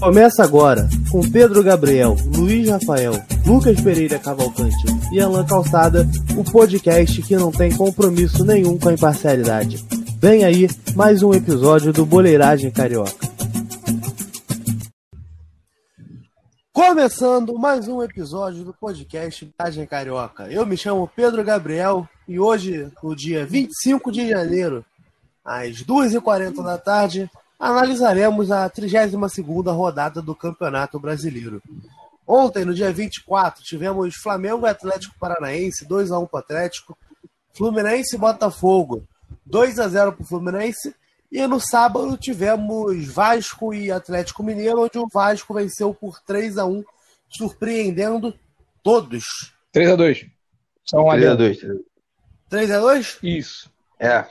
Começa agora com Pedro Gabriel, Luiz Rafael, Lucas Pereira Cavalcante e Alan Calçada, o podcast que não tem compromisso nenhum com a imparcialidade. Vem aí mais um episódio do Boleiragem Carioca. Começando mais um episódio do podcast Boleiragem Carioca. Eu me chamo Pedro Gabriel e hoje, no dia 25 de janeiro, às 2h40 da tarde, analisaremos a 32ª rodada do Campeonato Brasileiro. Ontem, no dia 24, tivemos Flamengo e Atlético Paranaense, 2x1 para o Atlético, Fluminense e Botafogo, 2x0 para o Fluminense, e no sábado tivemos Vasco e Atlético Mineiro, onde o Vasco venceu por 3x1, surpreendendo todos. 3x2. Só um 3x2. 3x2? Isso. É.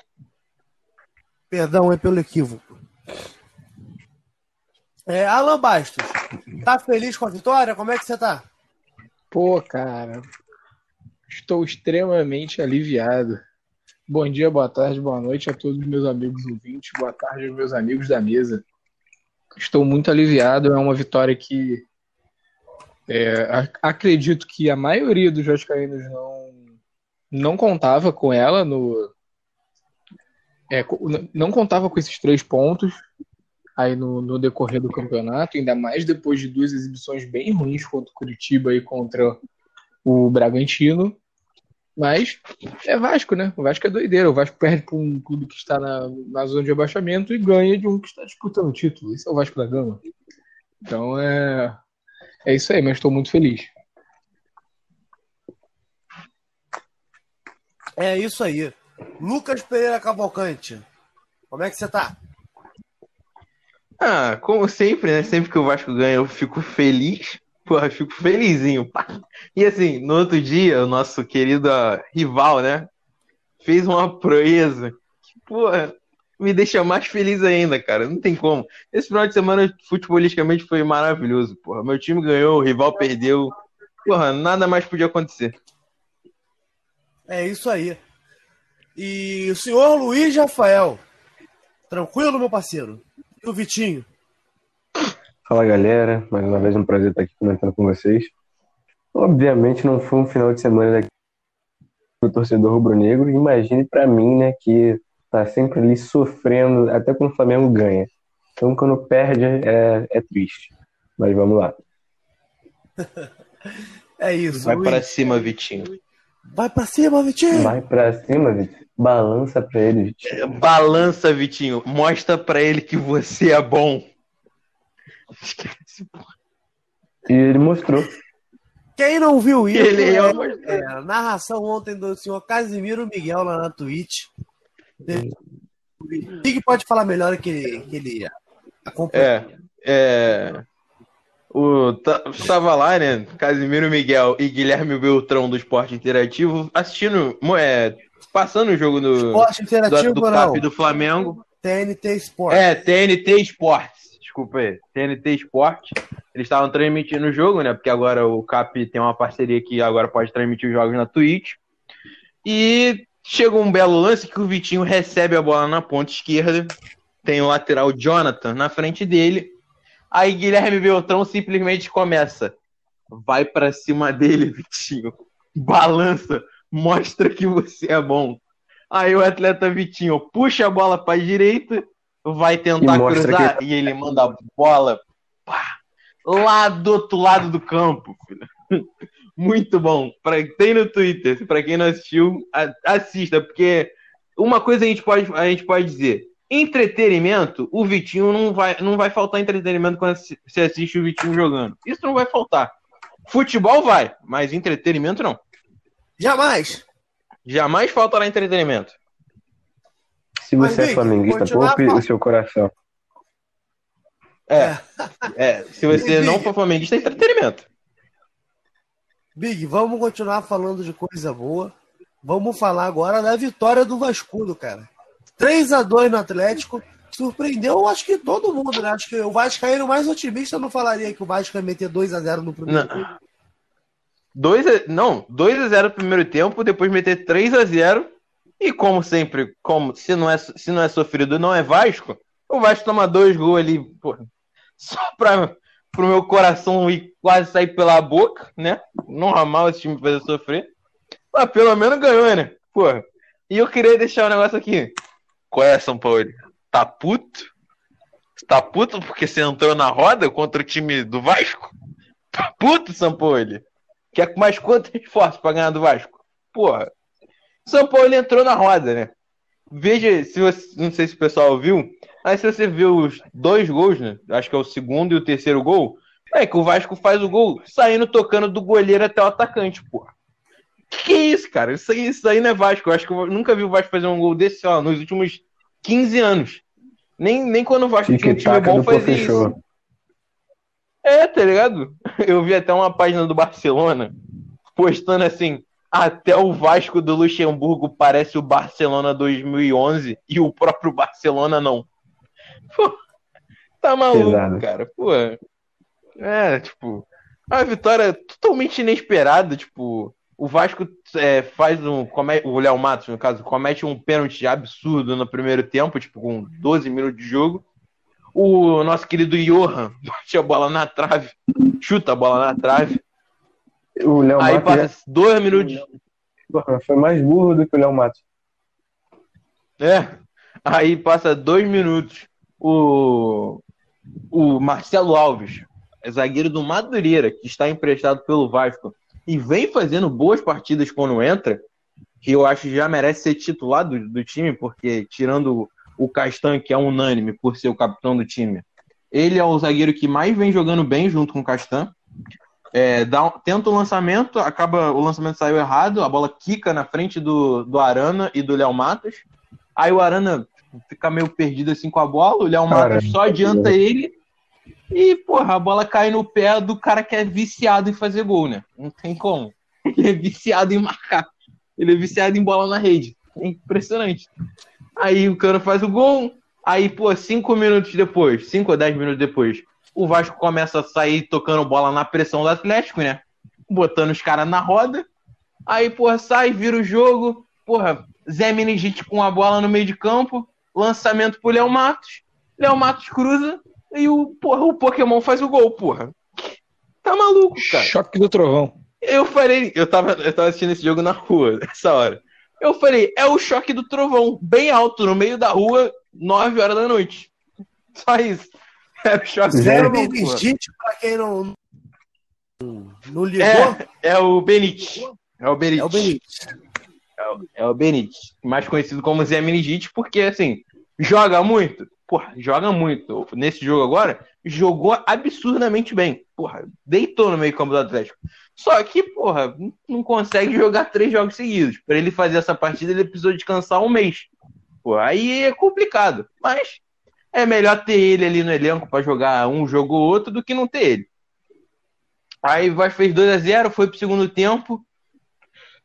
Perdão é pelo equívoco. É, Alan Bastos, tá feliz com a vitória? Como é que você tá? Pô, cara, estou extremamente aliviado. Bom dia, boa tarde, boa noite a todos os meus amigos ouvintes, boa tarde aos meus amigos da mesa. Estou muito aliviado, é uma vitória que é, acredito que a maioria dos vascaínos não, não contava com ela no, é, não contava com esses três pontos aí no, no, decorrer do campeonato, ainda mais depois de duas exibições bem ruins contra o Curitiba e contra o Bragantino. Mas é Vasco, né? O Vasco é doideira. O Vasco perde para um clube que está na, na zona de abaixamento e ganha de um que está disputando o título. Esse é o Vasco da Gama. Então é, é isso aí, mas estou muito feliz. É isso aí. Lucas Pereira Cavalcante, como é que você tá? Ah, como sempre, né? Sempre que o Vasco ganha, eu fico feliz. Porra, fico felizinho. Pá. E assim, no outro dia, o nosso querido rival, né? Fez uma proeza que, porra, me deixa mais feliz ainda, cara. Não tem como. Esse final de semana, futebolisticamente, foi maravilhoso, porra. Meu time ganhou, o rival perdeu. Porra, nada mais podia acontecer. É isso aí. E o senhor Luiz Rafael. Tranquilo, meu parceiro? E o Vitinho? Fala, galera. Mais uma vez um prazer estar aqui comentando com vocês. Obviamente não foi um final de semana do torcedor rubro-negro. Imagine para mim, né, que tá sempre ali sofrendo até quando o Flamengo ganha. Então, quando perde, é, é triste. Mas vamos lá. é isso. Vai para cima, Vitinho. Vai pra cima, Vitinho! Vai pra cima, Vitinho. Balança pra ele, Vitinho. É, balança, Vitinho. Mostra pra ele que você é bom. Esquece, porra. E ele mostrou. Quem não viu isso, ele é, é, a narração ontem do senhor Casimiro Miguel lá na Twitch. O que pode falar melhor que, que ele acompanha? É, é, o, estava lá, né? Casimiro Miguel e Guilherme Beltrão do Esporte Interativo assistindo, é, passando o jogo do, Esporte Interativo do, do CAP do Flamengo. TNT Esporte. É, TNT Esportes. Desculpa aí. TNT Esporte. Eles estavam transmitindo o jogo, né? Porque agora o CAP tem uma parceria que agora pode transmitir os jogos na Twitch. E chegou um belo lance que o Vitinho recebe a bola na ponta esquerda. Tem o lateral Jonathan na frente dele Aí Guilherme Beltrão simplesmente começa. Vai para cima dele, Vitinho. Balança. Mostra que você é bom. Aí o atleta Vitinho puxa a bola para a direita, vai tentar e cruzar que... e ele manda a bola pá, lá do outro lado do campo. Filho. Muito bom. Pra, tem no Twitter. Para quem não assistiu, assista, porque uma coisa a gente pode, a gente pode dizer Entretenimento, o Vitinho não vai, não vai faltar entretenimento quando você assiste o Vitinho jogando. Isso não vai faltar. Futebol vai, mas entretenimento não. Jamais. Jamais faltará entretenimento. Se você mas, é flamenguista, poupe o seu coração. É. é se você não for flamenguista, é entretenimento. Big, vamos continuar falando de coisa boa. Vamos falar agora da vitória do Vasco, cara. 3 a 2 no Atlético. Surpreendeu, acho que todo mundo, né? Acho que o Vascaíno mais otimista não falaria que o Vasco ia meter 2 a 0 no primeiro não. tempo. 2 a, não, 2 a 0 no primeiro tempo, depois meter 3 a 0 e como sempre, como se não é se não é sofrido, não é Vasco, o Vasco toma dois gols ali, pô, só pra, pro meu coração ir quase sair pela boca, né? Normal esse time fazer sofrer. Mas pelo menos ganhou, né? Porra. E eu queria deixar um negócio aqui. Qual é, São Paulo? Tá puto? Tá puto porque você entrou na roda contra o time do Vasco? Tá puto, São Paulo? Quer mais quanto esforço pra ganhar do Vasco? Porra. São Paulo entrou na roda, né? Veja, se você, não sei se o pessoal viu, mas se você viu os dois gols, né? Acho que é o segundo e o terceiro gol, é que o Vasco faz o gol saindo tocando do goleiro até o atacante, porra. Que, que é isso, cara? Isso aí, isso aí não é Vasco. Eu acho que eu nunca vi o Vasco fazer um gol desse, ó, nos últimos 15 anos. Nem, nem quando o Vasco tinha um time bom fazia isso. É, tá ligado? Eu vi até uma página do Barcelona postando assim: até o Vasco do Luxemburgo parece o Barcelona 2011 e o próprio Barcelona não. Pô, tá maluco, Pesado. cara. Pô. É, tipo, a vitória totalmente inesperada, tipo, o Vasco é, faz um. Come, o Léo Matos, no caso, comete um pênalti absurdo no primeiro tempo, tipo, com 12 minutos de jogo. O nosso querido Johan bate a bola na trave, chuta a bola na trave. O Léo Aí Matos passa já... dois minutos. Foi mais burro do que o Léo Matos. É. Aí passa dois minutos. O, o Marcelo Alves, zagueiro do Madureira, que está emprestado pelo Vasco e vem fazendo boas partidas quando entra, que eu acho que já merece ser titular do, do time, porque tirando o Castan, que é unânime por ser o capitão do time, ele é o zagueiro que mais vem jogando bem junto com o Castan. É, dá, tenta o lançamento, acaba o lançamento saiu errado, a bola quica na frente do, do Arana e do Léo Matos. Aí o Arana fica meio perdido assim com a bola, o Léo Matos só adianta ele e, porra, a bola cai no pé do cara que é viciado em fazer gol, né? Não tem como. Ele é viciado em marcar. Ele é viciado em bola na rede. É impressionante. Aí o cara faz o gol. Aí, pô, cinco minutos depois, cinco ou dez minutos depois, o Vasco começa a sair tocando bola na pressão do Atlético, né? Botando os caras na roda. Aí, porra, sai, vira o jogo. Porra, Zé Menegite com a bola no meio de campo. Lançamento pro Léo Matos. Léo Matos cruza e o, porra, o Pokémon faz o gol, porra. Tá maluco, cara. Choque do trovão. Eu falei, eu tava, eu tava assistindo esse jogo na rua, nessa hora. Eu falei, é o choque do trovão, bem alto, no meio da rua, 9 horas da noite. Só isso. É o choque Zero Benedite, pra quem não, não ligou. É, é o Benite. É o Benite. É o Benite. É o, é o Benite. Mais conhecido como Zé Meningite, porque, assim, joga muito? Porra, joga muito. Nesse jogo agora, jogou absurdamente bem. Porra, deitou no meio campo do Atlético. Só que, porra, não consegue jogar três jogos seguidos. Para ele fazer essa partida, ele precisou descansar um mês. Porra, aí é complicado. Mas é melhor ter ele ali no elenco para jogar um jogo ou outro do que não ter ele. Aí vai fez 2 a 0 foi pro segundo tempo.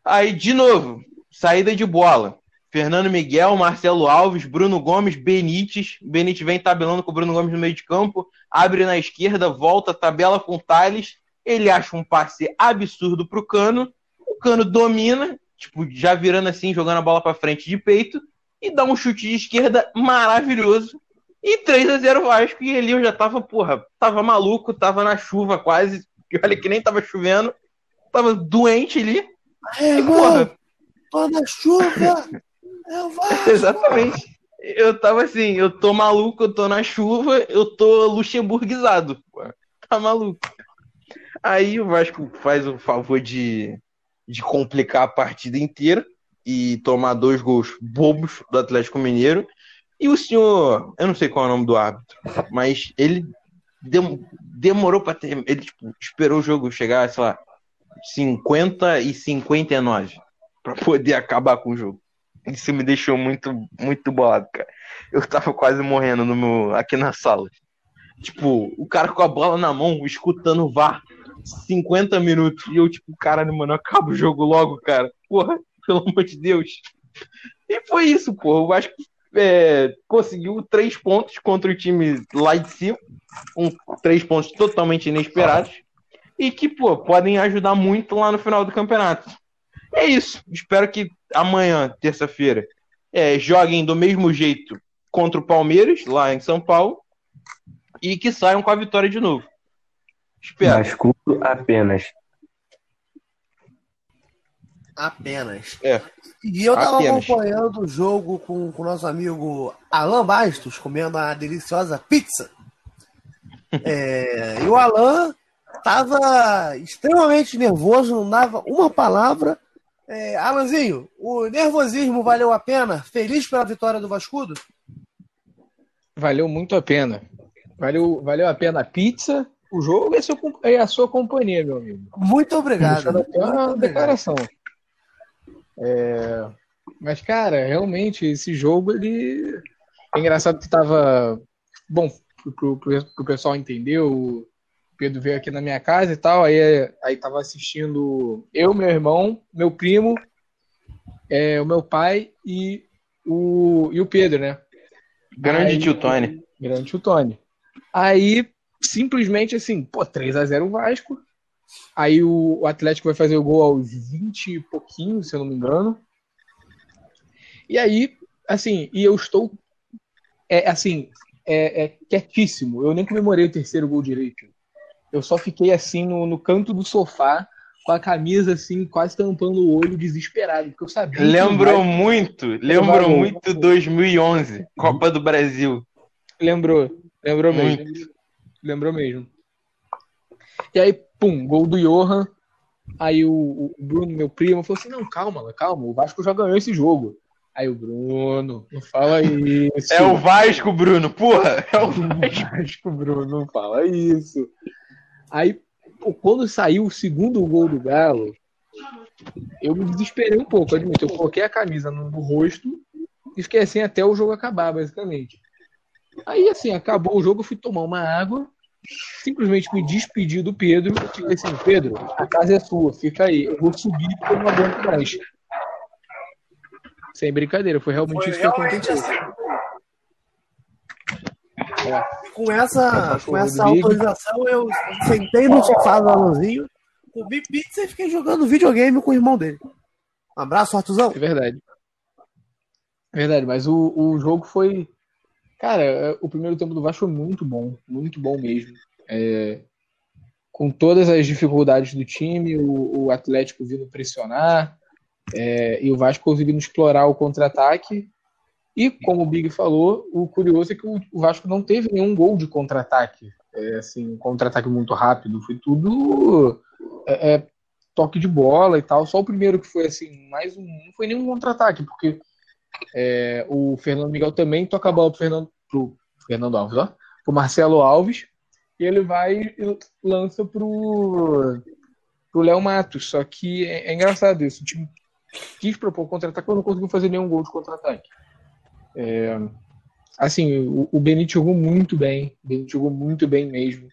Aí, de novo, saída de bola. Fernando Miguel, Marcelo Alves, Bruno Gomes, Benítez. Benítez vem tabelando com o Bruno Gomes no meio de campo, abre na esquerda, volta, tabela com o Thales. Ele acha um passe absurdo pro Cano. O Cano domina, tipo, já virando assim, jogando a bola para frente de peito, e dá um chute de esquerda maravilhoso. E 3 a 0 Vasco. E ali eu já tava, porra, tava maluco, tava na chuva quase. E olha que nem tava chovendo. Tava doente ali. É, e, porra, tô na chuva! Exatamente. Eu tava assim, eu tô maluco, eu tô na chuva, eu tô luxemburguizado. Tá maluco. Aí o Vasco faz o favor de, de complicar a partida inteira e tomar dois gols bobos do Atlético Mineiro. E o senhor, eu não sei qual é o nome do árbitro, mas ele dem, demorou para ter. Ele tipo, esperou o jogo chegar, sei lá, 50 e 59 para poder acabar com o jogo. Isso me deixou muito, muito bolado, cara. Eu tava quase morrendo no meu, aqui na sala. Tipo, o cara com a bola na mão, escutando o VAR 50 minutos. E eu, tipo, caralho, mano, acaba o jogo logo, cara. Porra, pelo amor de Deus. E foi isso, porra. O Vasco é, conseguiu três pontos contra o time lá de cima. Um, três pontos totalmente inesperados. E que, pô, podem ajudar muito lá no final do campeonato. É isso. Espero que amanhã, terça-feira, é, joguem do mesmo jeito contra o Palmeiras, lá em São Paulo. e que saiam com a vitória de novo. Espero. Vasco apenas. Apenas. É. E eu tava Apenas. acompanhando o jogo com o nosso amigo Alan Bastos, comendo uma deliciosa pizza. É, e o Alan tava extremamente nervoso, não dava uma palavra. É, Alanzinho, o nervosismo valeu a pena? Feliz pela vitória do Vascudo? Valeu muito a pena. Valeu, valeu a pena a pizza, o jogo e a sua, e a sua companhia, meu amigo. Muito obrigado. Até uma Muito obrigado. declaração. É, Mas, cara, realmente, esse jogo, ele. É engraçado que tava. Bom, pro, pro, pro pessoal entender, o Pedro veio aqui na minha casa e tal, aí, aí tava assistindo eu, meu irmão, meu primo, é, o meu pai e o, e o Pedro, né? Grande Aí- tio Tony. Grande tio Tony. Aí, simplesmente assim, pô, 3x0 o Vasco. Aí o, o Atlético vai fazer o gol aos 20 e pouquinho, se eu não me engano. E aí, assim, e eu estou, é, assim, é, é quietíssimo. Eu nem comemorei o terceiro gol direito. Eu só fiquei assim no, no canto do sofá, com a camisa assim, quase tampando o olho, desesperado, porque eu sabia. Lembrou muito, lembrou muito 2011, Copa do Brasil. Lembrou, lembrou Muito. mesmo. Lembrou mesmo. E aí, pum, gol do Johan. Aí o, o Bruno, meu primo, falou assim: não, calma, calma, o Vasco já ganhou esse jogo. Aí o Bruno, não fala isso. É o Vasco, Bruno, porra! É o... Vasco, Bruno, não fala isso. Aí, quando saiu o segundo gol do Galo, eu me desesperei um pouco, admito. Eu coloquei a camisa no, no rosto e fiquei assim até o jogo acabar, basicamente. Aí, assim, acabou o jogo, eu fui tomar uma água, simplesmente me despedi do Pedro e falei assim: Pedro, a casa é sua, fica aí. Eu vou subir porque eu não aguento mais. Sem brincadeira, foi realmente Foi isso que realmente aconteceu. assim. Com essa, com essa autorização, eu sentei no sofá do Alanzinho, comi pizza e fiquei jogando videogame com o irmão dele. Um abraço, Artuzão. É verdade. É verdade, mas o, o jogo foi. Cara, é, o primeiro tempo do Vasco foi muito bom, muito bom mesmo. É, com todas as dificuldades do time, o, o Atlético vindo pressionar, é, e o Vasco conseguindo explorar o contra-ataque. E, como o Big falou, o curioso é que o, Vasco não teve nenhum gol de contra-ataque. É, assim, um contra-ataque muito rápido. Foi tudo é, é, toque de bola e tal. Só o primeiro que foi assim, mais um. Não foi nenhum contra-ataque, porque é, o Fernando Miguel também toca a bola pro Fernando, pro Fernando Alves, ó, pro Marcelo Alves, e ele vai e lança pro, pro Léo Matos. Só que é, é engraçado isso. O time quis propor contra-ataque, mas não conseguiu fazer nenhum gol de contra-ataque. É, assim, o, o Benítez jogou muito bem. O Benítez jogou muito bem mesmo.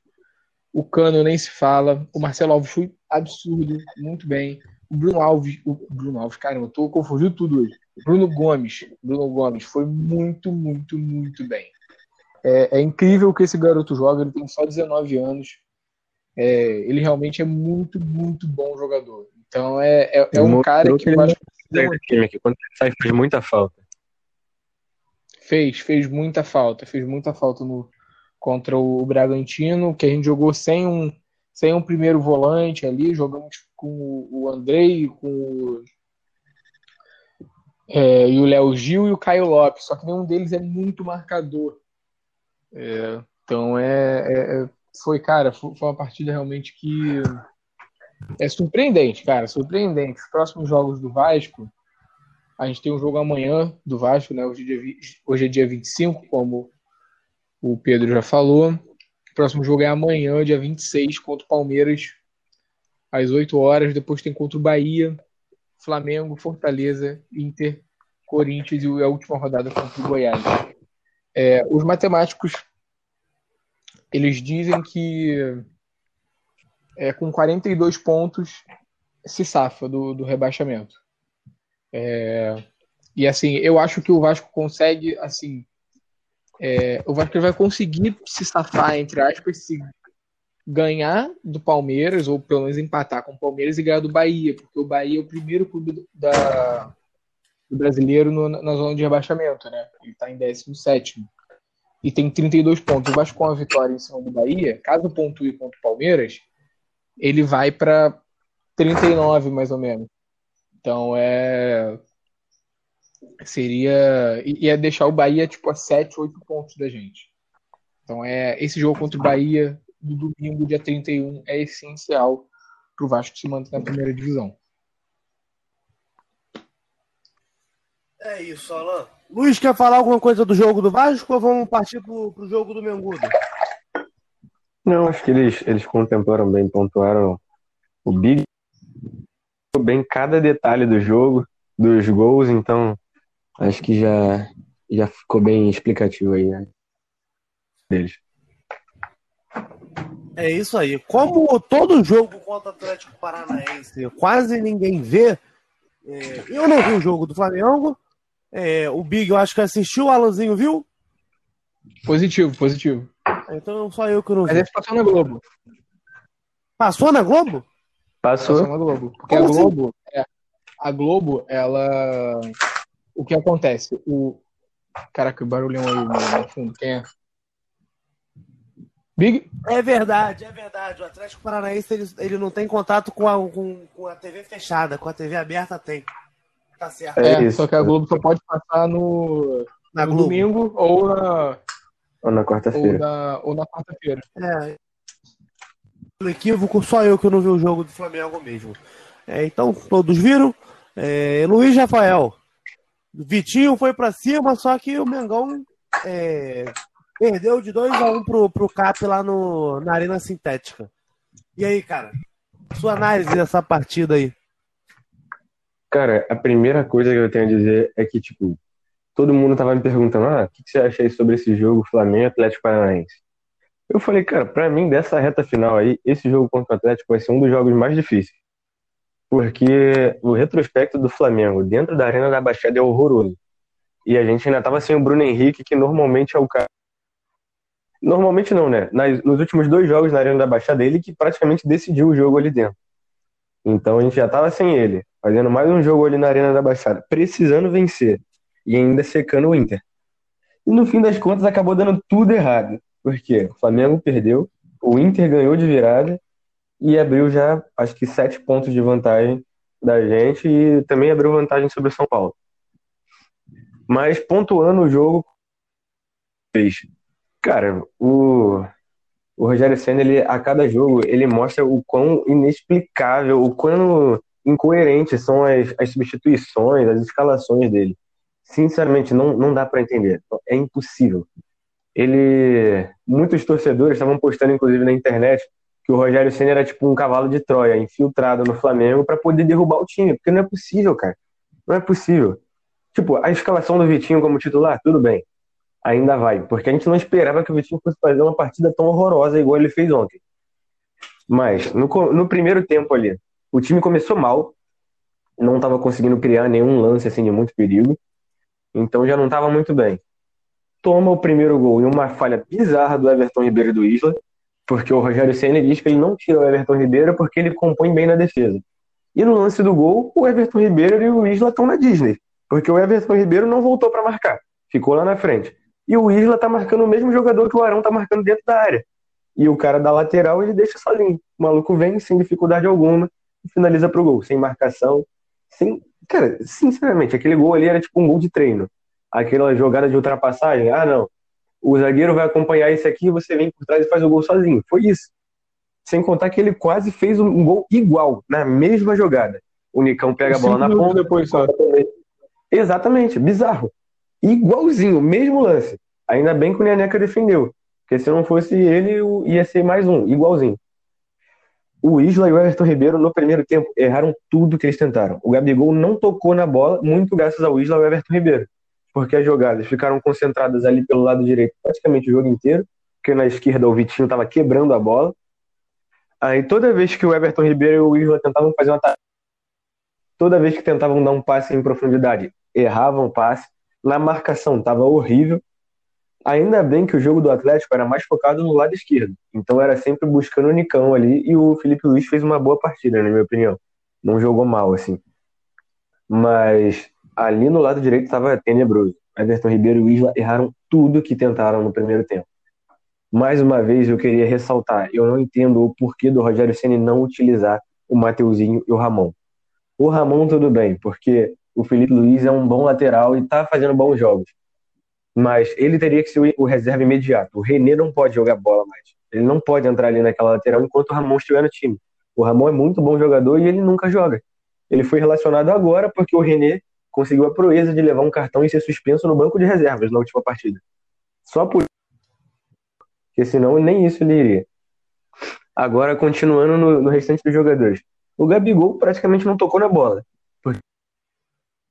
O Cano nem se fala. O Marcelo Alves foi absurdo, muito bem. O Bruno Alves, o Bruno Alves, caramba, eu tô confundindo tudo hoje. Bruno Gomes, Bruno Gomes foi muito, muito, muito bem. É, é incrível o que esse garoto joga, ele tem só 19 anos. É, ele realmente é muito, muito bom jogador. Então é, é, é um cara que que eu ele time aqui. Quando ele sai, faz muita falta. Fez, fez muita falta, fez muita falta no, contra o Bragantino, que a gente jogou sem um, sem um primeiro volante ali, jogamos com o Andrei, com o, é, e o Léo Gil e o Caio Lopes, só que nenhum deles é muito marcador. É, então é, é- é- foi, cara, foi, foi uma partida realmente que é surpreendente, cara, surpreendente. Os próximos jogos do Vasco, a gente tem um jogo amanhã do Vasco, né? Hoje é dia, hoje é dia 25, como o Pedro já falou. O próximo jogo é amanhã, dia 26, contra o Palmeiras, às 8 horas. Depois tem contra o Bahia, Flamengo, Fortaleza, Inter, Corinthians e a última rodada contra o Goiás. É, os matemáticos, eles dizem que é, com 42 pontos se safa do, do rebaixamento. É, e assim, eu acho que o Vasco consegue, assim, é, o Vasco vai conseguir se safar, entre aspas, se ganhar do Palmeiras, ou pelo menos empatar com o Palmeiras e ganhar do Bahia, porque o Bahia é o primeiro clube da, do brasileiro no- na zona de rebaixamento, né? Ele está em 17. e tem 32 pontos. O Vasco com a vitória em cima do Bahia, caso pontue contra o Palmeiras, ele vai para 39 mais ou menos. Então é seria ia deixar o Bahia tipo a 7, 8 pontos da gente. Então é esse jogo contra o Bahia do domingo, dia 31, é essencial para o Vasco se manter na primeira divisão. É isso, Alan. Luiz, quer falar alguma coisa do jogo do Vasco ou vamos partir pro, pro jogo do Mengudo? Não, acho que eles, eles contemplaram bem, pontuaram o Big bem cada detalhe do jogo, dos gols, então acho que já, já ficou bem explicativo aí né, deles. É isso aí. Como todo jogo contra o Atlético Paranaense quase ninguém vê, é, eu não vi o jogo do Flamengo. É, o Big eu acho que assistiu, o Alanzinho viu? Positivo, positivo. Então só eu que não vi. Mas esse passou na Globo. Passou na Globo? Passou, passou na Globo. Porque Como a assim? Globo, assim? é, a Globo, ela. O que acontece? O. Caraca, o barulhão aí no fundo, quem é? Big? É verdade, é verdade. O Atlético Paranaense ele, ele não tem contato com a, com, com a TV fechada, com a TV aberta tem. Tá certo. É, é só que a Globo só pode passar no, na no domingo ou na. Ou na quarta-feira. Ou na, na quarta-feira. É. Equívoco, só eu que não vi o jogo do Flamengo mesmo. É, então, todos viram. É, Luiz Rafael. Vitinho foi para cima, só que o Mengão é, Perdeu de 2x1 um pro, pro Cap lá no, na Arena Sintética. E aí, cara? Sua análise dessa partida aí. Cara, a primeira coisa que eu tenho a dizer é que, tipo, todo mundo tava me perguntando, ah, o que, você acha aí sobre esse jogo Flamengo Atlético Paranaense? Eu falei, cara, pra mim, dessa reta final aí, esse jogo contra o Atlético vai ser um dos jogos mais difíceis. Porque o retrospecto do Flamengo dentro da Arena da Baixada é horroroso. E a gente ainda tava sem o Bruno Henrique, que normalmente é o cara Normalmente não, né? Nas, nos últimos dois jogos na Arena da Baixada, ele que praticamente decidiu o jogo ali dentro. Então a gente já estava sem ele, fazendo mais um jogo ali na Arena da Baixada, precisando vencer e ainda secando o Inter. E no fim das contas acabou dando tudo errado, porque o Flamengo perdeu, o Inter ganhou de virada e abriu já, acho que, sete pontos de vantagem da gente e também abriu vantagem sobre o São Paulo. Mas pontuando o jogo, fez Cara, o, o Rogério Senna, ele, a cada jogo, ele mostra o quão inexplicável, o quão incoerentes são as, as substituições, as escalações dele. Sinceramente, não, não dá para entender. É impossível. Ele, muitos torcedores estavam postando, inclusive, na internet, que o Rogério Senna era tipo um cavalo de Troia, infiltrado no Flamengo para poder derrubar o time, porque não é possível, cara. Não é possível. Tipo, a escalação do Vitinho como titular, tudo bem ainda vai, porque a gente não esperava que o Vitinho fosse fazer uma partida tão horrorosa igual ele fez ontem. Mas no, no primeiro tempo ali, o time começou mal, não estava conseguindo criar nenhum lance assim de muito perigo, então já não estava muito bem. Toma o primeiro gol e uma falha bizarra do Everton Ribeiro e do Isla, porque o Rogério Senna diz que ele não tira o Everton Ribeiro porque ele compõe bem na defesa. E no lance do gol, o Everton Ribeiro e o Isla estão na Disney, porque o Everton Ribeiro não voltou para marcar, ficou lá na frente. E o Isla tá marcando o mesmo jogador que o Arão tá marcando dentro da área. E o cara da lateral ele deixa sozinho. O maluco vem sem dificuldade alguma e finaliza pro gol, sem marcação. Sem... Cara, sinceramente, aquele gol ali era tipo um gol de treino. Aquela jogada de ultrapassagem, ah não, o zagueiro vai acompanhar esse aqui, você vem por trás e faz o gol sozinho. Foi isso. Sem contar que ele quase fez um gol igual, na mesma jogada. O Nicão pega a bola na ponta. depois só. Exatamente, bizarro. Igualzinho, mesmo lance. Ainda bem que o Neneca defendeu. Porque se não fosse ele, ia ser mais um, igualzinho. O Isla e o Everton Ribeiro, no primeiro tempo, erraram tudo que eles tentaram. O Gabigol não tocou na bola, muito graças ao Isla e ao Everton Ribeiro. Porque as jogadas ficaram concentradas ali pelo lado direito praticamente o jogo inteiro. Porque na esquerda o Vitinho estava quebrando a bola. Aí toda vez que o Everton Ribeiro e o Isla tentavam fazer uma toda vez que tentavam dar um passe em profundidade, erravam o passe na marcação estava horrível. Ainda bem que o jogo do Atlético era mais focado no lado esquerdo. Então era sempre buscando o Nicão ali e o Felipe Luiz fez uma boa partida, na minha opinião. Não jogou mal, assim. Mas ali no lado direito estava tenebroso. Everton Ribeiro e Isla erraram tudo que tentaram no primeiro tempo. Mais uma vez eu queria ressaltar, eu não entendo o porquê do Rogério Ceni não utilizar o Mateuzinho e o Ramon. O Ramon tudo bem, porque o Felipe Luiz é um bom lateral e tá fazendo bons jogos. Mas ele teria que ser o reserva imediato. O René não pode jogar bola mais. Ele não pode entrar ali naquela lateral enquanto o Ramon estiver no time. O Ramon é muito bom jogador e ele nunca joga. Ele foi relacionado agora porque o René conseguiu a proeza de levar um cartão e ser suspenso no banco de reservas na última partida. Só por porque senão nem isso ele iria. Agora, continuando no, no restante dos jogadores. O Gabigol praticamente não tocou na bola.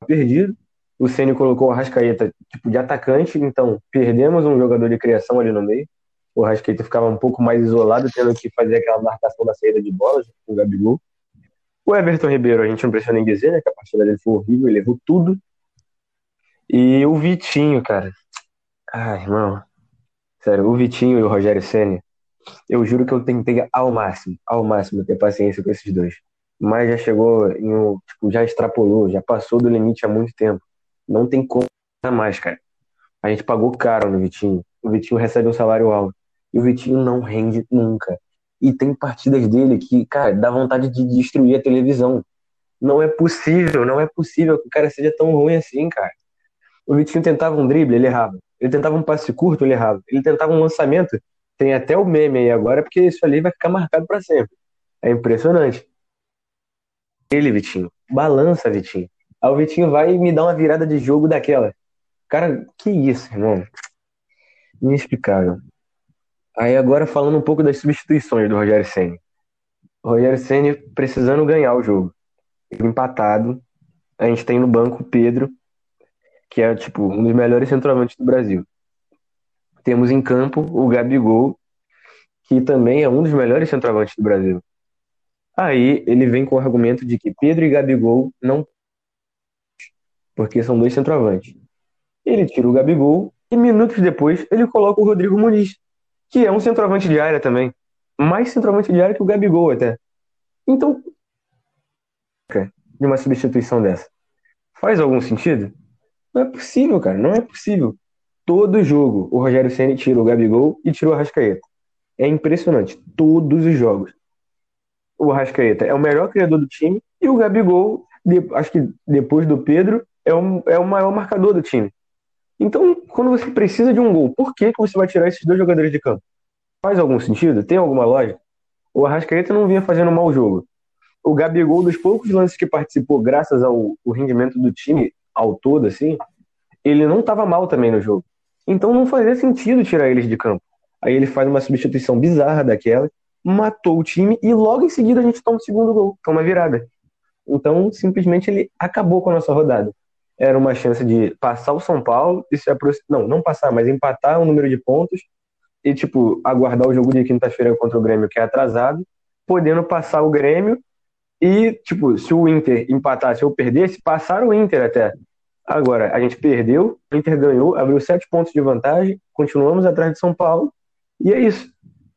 Perdido. O Ceni colocou o Rascaeta tipo, de atacante, então perdemos um jogador de criação ali no meio. O Rascaeta ficava um pouco mais isolado, tendo que fazer aquela marcação da saída de bola com o Gabigol. O Everton Ribeiro, a gente não precisa nem dizer, né? Que a partida dele foi horrível, ele levou tudo. E o Vitinho, cara. Ai, irmão. Sério, o Vitinho e o Rogério Senna, eu juro que eu tentei ao máximo, ao máximo ter paciência com esses dois. Mas já chegou em um, tipo, já extrapolou, já passou do limite há muito tempo. Não tem como mais, cara. A gente pagou caro no Vitinho. O Vitinho recebe um salário alto. E o Vitinho não rende nunca. E tem partidas dele que, cara, dá vontade de destruir a televisão. Não é possível, não é possível que o cara seja tão ruim assim, cara. O Vitinho tentava um drible, ele errava. Ele tentava um passe curto, ele errava. Ele tentava um lançamento, tem até o meme aí agora, porque isso ali vai ficar marcado para sempre. É impressionante. Ele, Vitinho, balança, Vitinho. Aí o Vitinho vai e me dá uma virada de jogo daquela. Cara, que isso, irmão? Inexplicável. Aí agora falando um pouco das substituições do Rogério. O Rogério Senna precisando ganhar o jogo. Empatado. A gente tem no banco o Pedro, que é tipo um dos melhores centroavantes do Brasil. Temos em campo o Gabigol, que também é um dos melhores centroavantes do Brasil. Aí ele vem com o argumento de que Pedro e Gabigol não porque são dois centroavantes. Ele tira o Gabigol e minutos depois ele coloca o Rodrigo Muniz, que é um centroavante de área também. Mais centroavante de área que o Gabigol até. Então, de uma substituição dessa. Faz algum sentido? Não é possível, cara. Não é possível. Todo jogo o Rogério Ceni tira o Gabigol e tira o Arrascaeta. É impressionante. Todos os jogos. O Arrascaeta é o melhor criador do time e o Gabigol, acho que depois do Pedro, é o, é o maior marcador do time. Então, quando você precisa de um gol, por que, que você vai tirar esses dois jogadores de campo? Faz algum sentido? Tem alguma lógica? O Arrascaeta não vinha fazendo um mau jogo. O Gabigol, dos poucos lances que participou, graças ao, ao rendimento do time, ao todo, assim, ele não estava mal também no jogo. Então não fazia sentido tirar eles de campo. Aí ele faz uma substituição bizarra daquela, matou o time e logo em seguida a gente toma o segundo gol, toma virada. Então, simplesmente ele acabou com a nossa rodada. Era uma chance de passar o São Paulo e se aproximar. Não, não passar, mas empatar o número de pontos e, tipo, aguardar o jogo de quinta-feira contra o Grêmio, que é atrasado, podendo passar o Grêmio e, tipo, se o Inter empatasse ou perdesse, passar o Inter até. Agora, a gente perdeu, o Inter ganhou, abriu sete pontos de vantagem, continuamos atrás de São Paulo, e é isso.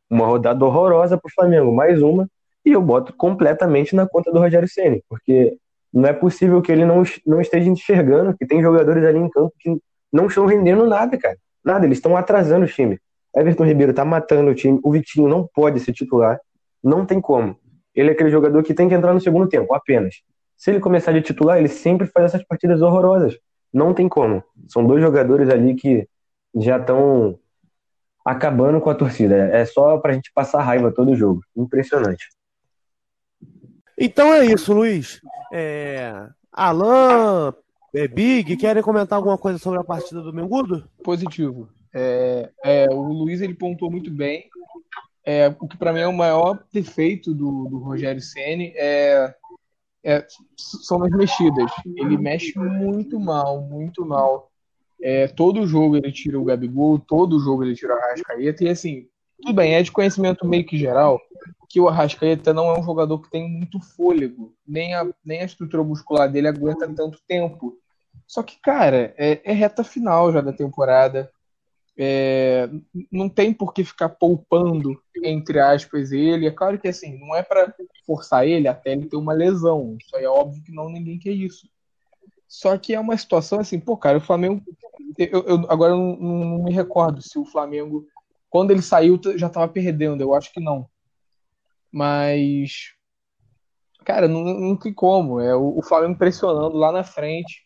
Uma rodada horrorosa para o Flamengo, mais uma, e eu boto completamente na conta do Rogério Ceni, porque não é possível que ele não, não esteja enxergando que tem jogadores ali em campo que não estão rendendo nada, cara. Nada, eles estão atrasando o time. Everton Ribeiro tá matando o time, o Vitinho não pode ser titular, não tem como. Ele é aquele jogador que tem que entrar no segundo tempo, apenas. Se ele começar de titular, ele sempre faz essas partidas horrorosas. Não tem como. São dois jogadores ali que já estão acabando com a torcida. É só pra gente passar raiva todo jogo. Impressionante. Então é isso, Luiz. É... Alan, é Big, querem comentar alguma coisa sobre a partida do Mengudo? Positivo. É, é, o Luiz ele pontuou muito bem. É, o que para mim é o maior defeito do, do Rogério Ceni é é, são as mexidas. Ele mexe muito mal, muito mal. É, todo jogo ele tira o Gabigol, todo jogo ele tira o Arrascaeta, e assim, tudo bem, é de conhecimento meio que geral que o Arrascaeta não é um jogador que tem muito fôlego, nem a, nem a estrutura muscular dele aguenta tanto tempo. Só que, cara, é, é reta final já da temporada. É, não tem por que ficar poupando, entre aspas, ele. É claro que assim, não é para forçar ele até ele ter uma lesão. Isso aí é óbvio que não ninguém quer isso. Só que é uma situação assim, pô, cara, o Flamengo eu, eu agora eu não, não, me recordo se o Flamengo, quando ele saiu, já estava perdendo. Eu acho que não. Mas, cara, não, não tem como. É o, o Flamengo pressionando lá na frente.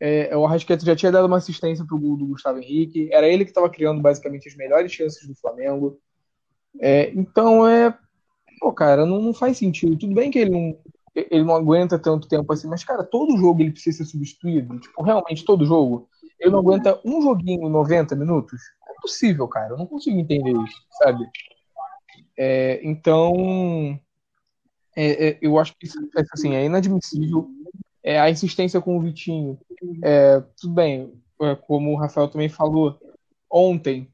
É, o Arrascaeta já tinha dado uma assistência pro gol do Gustavo Henrique. Era ele que estava criando basicamente as melhores chances do Flamengo. É, então é. Pô, cara, não, não faz sentido. Tudo bem que ele não, ele não aguenta tanto tempo assim, mas, cara, todo jogo ele precisa ser substituído. Tipo, realmente, todo jogo. Ele não aguenta um joguinho 90 minutos. É possível, cara. Eu não consigo entender isso, sabe? É, então, é, é, eu acho que assim, é inadmissível. É, a insistência com o Vitinho. É, tudo bem, é, como o Rafael também falou, ontem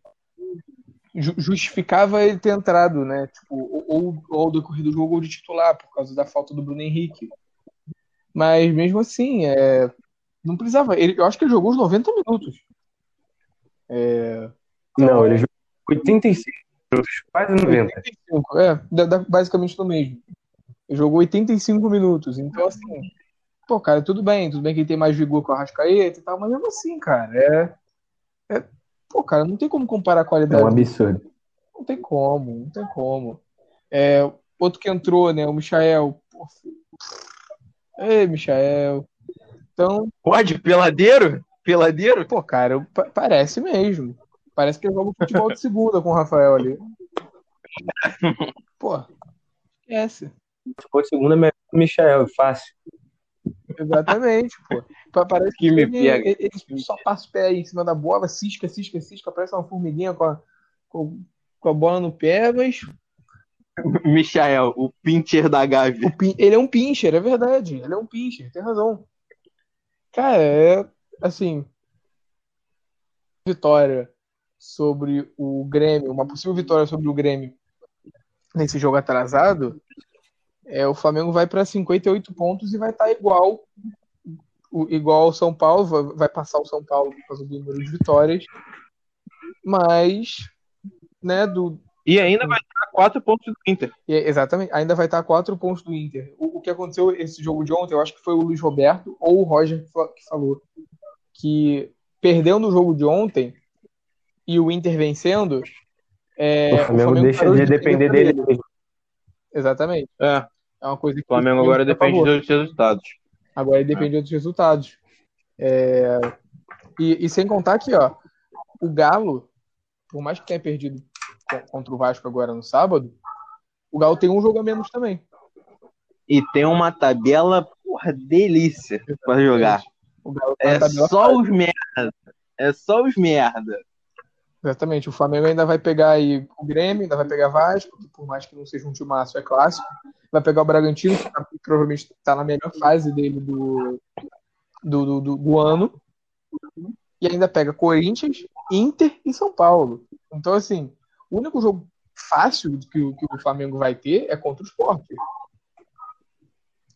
justificava ele ter entrado, né? Tipo, ou, ou ao decorrer do jogo ou de titular, por causa da falta do Bruno Henrique. Mas mesmo assim, é, não precisava. Ele, eu acho que ele jogou os 90 minutos. É, não, ele jogou 85 minutos, quase 90. 85, é, basicamente no mesmo. Ele jogou 85 minutos. Então, assim, pô, cara, tudo bem, tudo bem que ele tem mais vigor com a Rascaeta e tal, mas mesmo assim, cara, é, é Pô, cara, não tem como comparar a qualidade. É um absurdo. Não tem como, não tem como. É, outro que entrou, né? O Michael. Pô, Ei, Michael. Então. Pode, peladeiro? Peladeiro? Pô, cara, parece mesmo. Parece que ele joga futebol de segunda com o Rafael ali. Pô, esquece. Futebol de segunda é melhor que o Michael, fácil. Exatamente, pô. Parece que, que ele, ele, ele, só passa o pé aí em cima da bola, cisca, cisca, cisca, parece uma formiguinha com a, com, com a bola no pé, mas. Michael, o pincher da Gavi. Pin... Ele é um pincher, é verdade. Ele é um pincher, tem razão. Cara, é assim. Vitória sobre o Grêmio, uma possível vitória sobre o Grêmio nesse jogo atrasado, é, o Flamengo vai para 58 pontos e vai estar tá igual igual ao São Paulo, vai, vai passar o São Paulo por causa do número de vitórias, mas né, do e ainda vai estar a 4 pontos do Inter. E, exatamente, ainda vai estar a 4 pontos do Inter. O, o, que aconteceu esse jogo de ontem, eu acho que foi o Luiz Roberto ou o Roger que falou que perdeu no jogo de ontem e o Inter vencendo, é, o Flamengo, o Flamengo deixa de, de depender dele. dele. Exatamente. É. É uma coisa que o Flamengo agora depende dos resultados. Agora ele depende é. dos resultados. É... E, e, sem contar que, ó, o Galo, por mais que tenha perdido contra o Vasco agora no sábado, o Galo tem um jogo a menos também. E tem uma tabela, porra, delícia para jogar. É só os merda. É só os merda. Exatamente. O Flamengo ainda vai pegar aí o Grêmio, ainda vai pegar Vasco, que por mais que não seja um timaço, é clássico. Vai pegar o Bragantino, que tá, provavelmente está na melhor fase dele do, do, do, do, do ano. E ainda pega Corinthians, Inter e São Paulo. Então, assim, o único jogo fácil que, que o Flamengo vai ter é contra o Sport.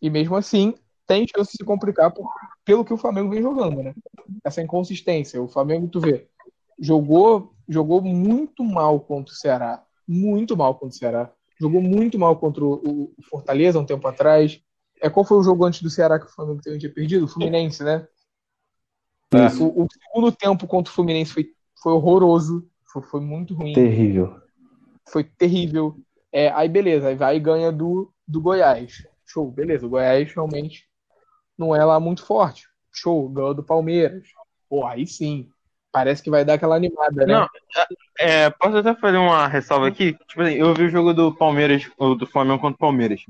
E mesmo assim, tem chance de se complicar por, pelo que o Flamengo vem jogando, né? Essa inconsistência. O Flamengo, tu vê, jogou jogou muito mal contra o Ceará. Muito mal contra o Ceará. Jogou muito mal contra o Fortaleza um tempo atrás. É, qual foi o jogo antes do Ceará que o Flamengo tinha perdido? O Fluminense, né? É. O, o, segundo tempo contra o Fluminense foi, foi horroroso. Foi, foi muito ruim. Terrível. Foi terrível. É, aí beleza, aí vai e ganha do, do Goiás. Show, beleza. O Goiás realmente não é lá muito forte. Show, ganhou do Palmeiras. Pô, aí sim parece que vai dar aquela animada, né? Não, é, é, posso até fazer uma ressalva aqui? Tipo assim, eu vi o jogo do Palmeiras, do Flamengo contra o Palmeiras.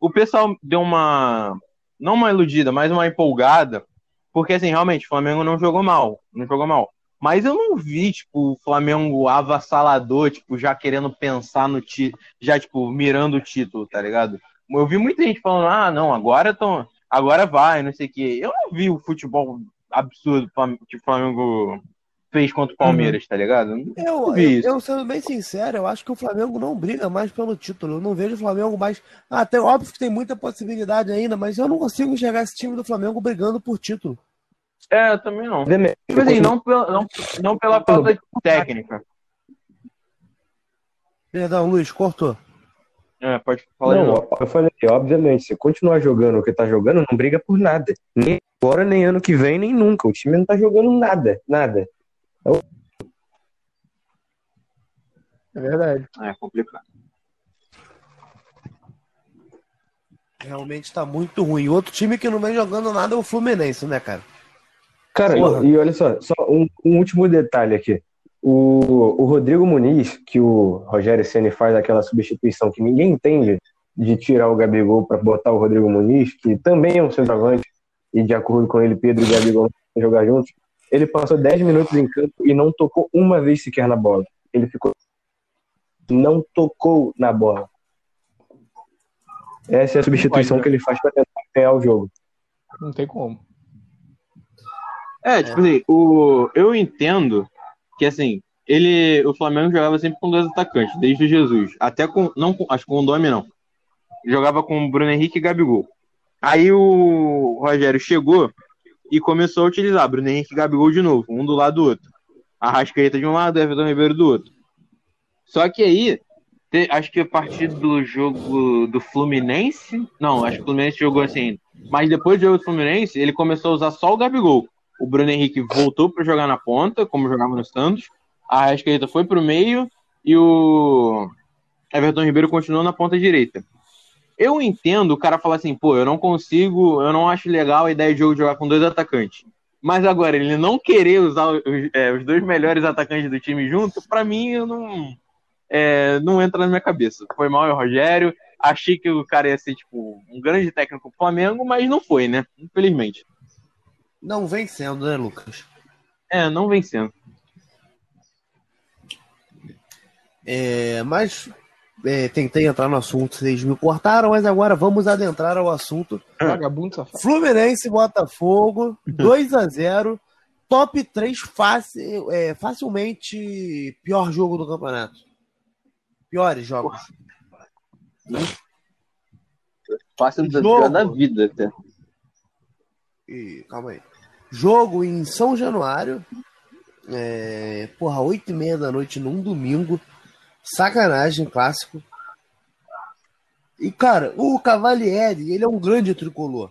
O pessoal deu uma. Não uma iludida, mas uma empolgada. Porque, assim, realmente, o Flamengo não jogou mal. Não jogou mal. Mas eu não vi, tipo, o Flamengo avassalador, tipo, já querendo pensar no título, já, tipo, mirando o título, tá ligado? Eu vi muita gente falando, ah, não, agora tão, agora vai, não sei o quê. Eu não vi o futebol absurdo que o Flamengo fez contra o Palmeiras, uhum. tá ligado? Eu, eu, eu, sendo bem sincero, eu acho que o Flamengo não briga mais pelo título. Eu não vejo o Flamengo mais. Ah, tem, óbvio que tem muita possibilidade ainda, mas eu não consigo enxergar esse time do Flamengo brigando por título. É, também não. Tipo assim, não, pela, não, não pela falta de técnica. Perdão, Luiz, cortou. É, pode falar não, Eu falei, obviamente, se continuar jogando o que tá jogando, não briga por nada. Nem agora, nem ano que vem, nem nunca. O time não tá jogando nada, nada. É verdade. É complicado. Realmente tá muito ruim. Outro time que não vem jogando nada é o Fluminense, né, cara? Cara, Porra. e olha só, só um, um último detalhe aqui. O, o Rodrigo Muniz, que o Rogério Ceni faz aquela substituição que ninguém entende de tirar o Gabigol para botar o Rodrigo Muniz, que também é um centroavante, e de acordo com ele, Pedro e Gabigol jogar juntos. Ele passou 10 minutos em campo e não tocou uma vez sequer na bola. Ele ficou. Não tocou na bola. Essa é a substituição que ele faz para tentar ganhar o jogo. Não tem como. É, tipo assim, o, eu entendo que assim, ele, o Flamengo jogava sempre com dois atacantes, desde o Jesus. Até com, não com, acho que com o Domi não. Jogava com o Bruno Henrique e Gabigol. Aí o Rogério chegou e começou a utilizar Bruno Henrique e Gabigol de novo, um do lado do outro. Arrascaeta de um lado, Everton Ribeiro do outro. Só que aí, te- acho que a partir do jogo do Fluminense, não, acho que o Fluminense jogou assim. Mas depois do jogo do Fluminense, ele começou a usar só o Gabigol. O Bruno Henrique voltou para jogar na ponta, como jogava no Santos. A Arrascaeta foi pro meio e o Everton Ribeiro continuou na ponta direita. Eu entendo o cara falar assim, pô, eu não consigo, eu não acho legal a ideia de jogo jogar com dois atacantes. Mas agora, ele não querer usar os, é, os dois melhores atacantes do time junto, pra mim, eu não, é, não entra na minha cabeça. Foi mal o Rogério, achei que o cara ia ser, tipo, um grande técnico pro Flamengo, mas não foi, né? Infelizmente. Não vem sendo, né, Lucas? É, não vencendo. É, mas é, tentei entrar no assunto, vocês me cortaram, mas agora vamos adentrar ao assunto. Vagabundo safado. Fluminense e Botafogo, 2 a 0 top 3 fácil, é, facilmente pior jogo do campeonato. Piores jogos. Fácil da, Jogo. da vida até. E, calma aí. Jogo em São Januário. É, porra, 8 e meia da noite num domingo. Sacanagem, clássico. E, cara, o Cavalieri, ele é um grande tricolor.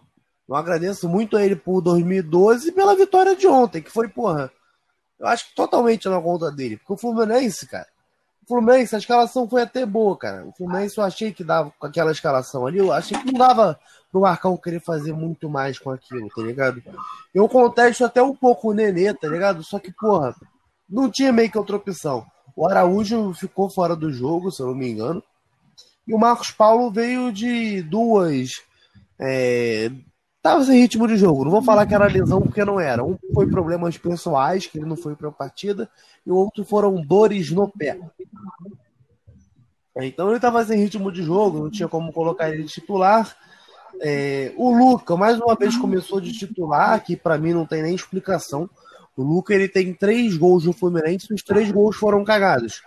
Eu agradeço muito a ele por 2012 e pela vitória de ontem, que foi, porra, eu acho que totalmente na conta dele. Porque o Fluminense, cara, o Fluminense, a escalação foi até boa, cara. O Fluminense eu achei que dava com aquela escalação ali, eu achei que não dava pro Marcão querer fazer muito mais com aquilo, tá ligado? Eu contesto até um pouco o Nenê, tá ligado? Só que, porra, não tinha meio que outra opção. O Araújo ficou fora do jogo, se eu não me engano. E o Marcos Paulo veio de duas. É... Tava sem ritmo de jogo. Não vou falar que era lesão, porque não era. Um foi problemas pessoais, que ele não foi pra partida, e o outro foram dores no pé. Então ele tava sem ritmo de jogo, não tinha como colocar ele de titular. É, o Luca, mais uma vez, começou de titular, que pra mim não tem nem explicação. O Luca ele tem três gols no Fluminense e os três gols foram cagados.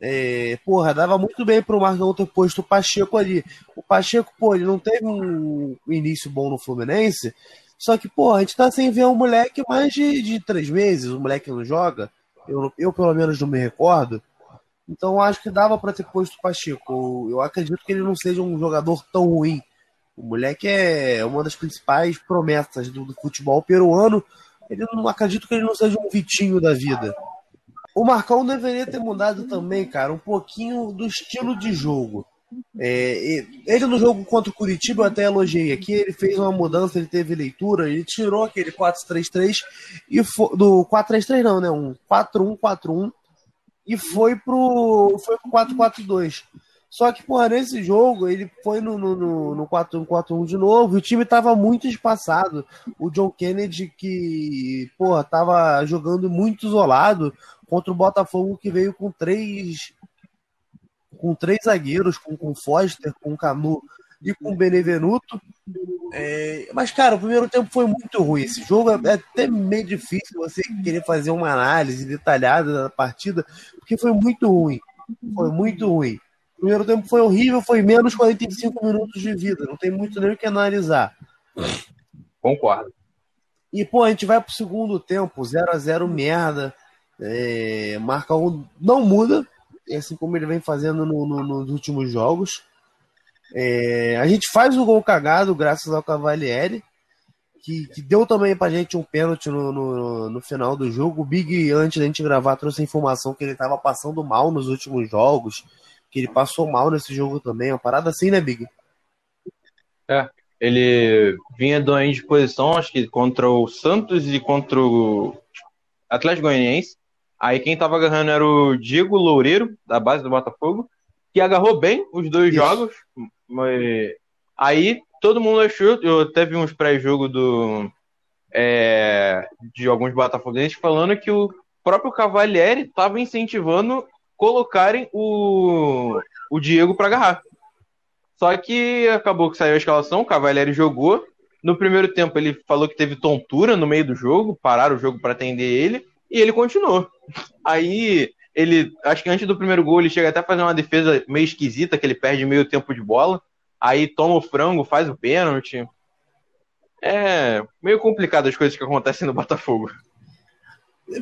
É, porra, dava muito bem pro Marcão ter posto o Pacheco ali. O Pacheco, pô, ele não teve um início bom no Fluminense. Só que, pô, a gente tá sem ver um moleque mais de, de três meses. O moleque não joga. Eu, eu, pelo menos, não me recordo. Então, acho que dava para ter posto o Pacheco. Eu acredito que ele não seja um jogador tão ruim. O moleque é uma das principais promessas do, do futebol peruano. Ele não acredito que ele não seja um Vitinho da vida. O Marcão deveria ter mudado também, cara, um pouquinho do estilo de jogo. É, ele no jogo contra o Curitiba, eu até elogiei aqui, ele fez uma mudança, ele teve leitura, ele tirou aquele 4-3-3 e foi, do 4-3-3 não, né? Um 4-1-4-1 e foi pro, foi pro 4-4-2. Só que, porra, nesse jogo, ele foi no, no, no 4-1-4-1 de novo e o time tava muito espaçado. O John Kennedy, que, porra, tava jogando muito isolado contra o Botafogo, que veio com três com três zagueiros, com, com Foster, com Canu e com Benevenuto. É, mas, cara, o primeiro tempo foi muito ruim. Esse jogo é até meio difícil você querer fazer uma análise detalhada da partida, porque foi muito ruim. Foi muito ruim. O primeiro tempo foi horrível, foi menos 45 minutos de vida. Não tem muito nem o que analisar. Concordo. E, pô, a gente vai pro segundo tempo, 0 a 0 merda. É, Marcão não muda, assim como ele vem fazendo no, no, nos últimos jogos. É, a gente faz o gol cagado graças ao Cavalieri, que, que deu também pra gente um pênalti no, no, no, final do jogo. O Big, antes da gente gravar, trouxe a informação que ele tava passando mal nos últimos jogos, que ele passou mal nesse jogo também. Uma parada assim, né, Big? É, ele vinha doente de posição, acho que contra o Santos e contra o Atlético Goianiense. Aí quem tava agarrando era o Diego Loureiro, da base do Botafogo, que agarrou bem os dois Isso. jogos. Mas... Aí todo mundo achou, eu até vi uns pré-jogo do é, de alguns botafoguenses falando que o próprio Cavalieri estava incentivando colocarem o, o Diego para agarrar. Só que acabou que saiu a escalação, o Cavalieri jogou. No primeiro tempo ele falou que teve tontura no meio do jogo, pararam o jogo para atender ele, e ele continuou. Aí ele, acho que antes do primeiro gol, ele chega até a fazer uma defesa meio esquisita, que ele perde meio tempo de bola aí toma o frango, faz o pênalti. É meio complicado as coisas que acontecem no Botafogo.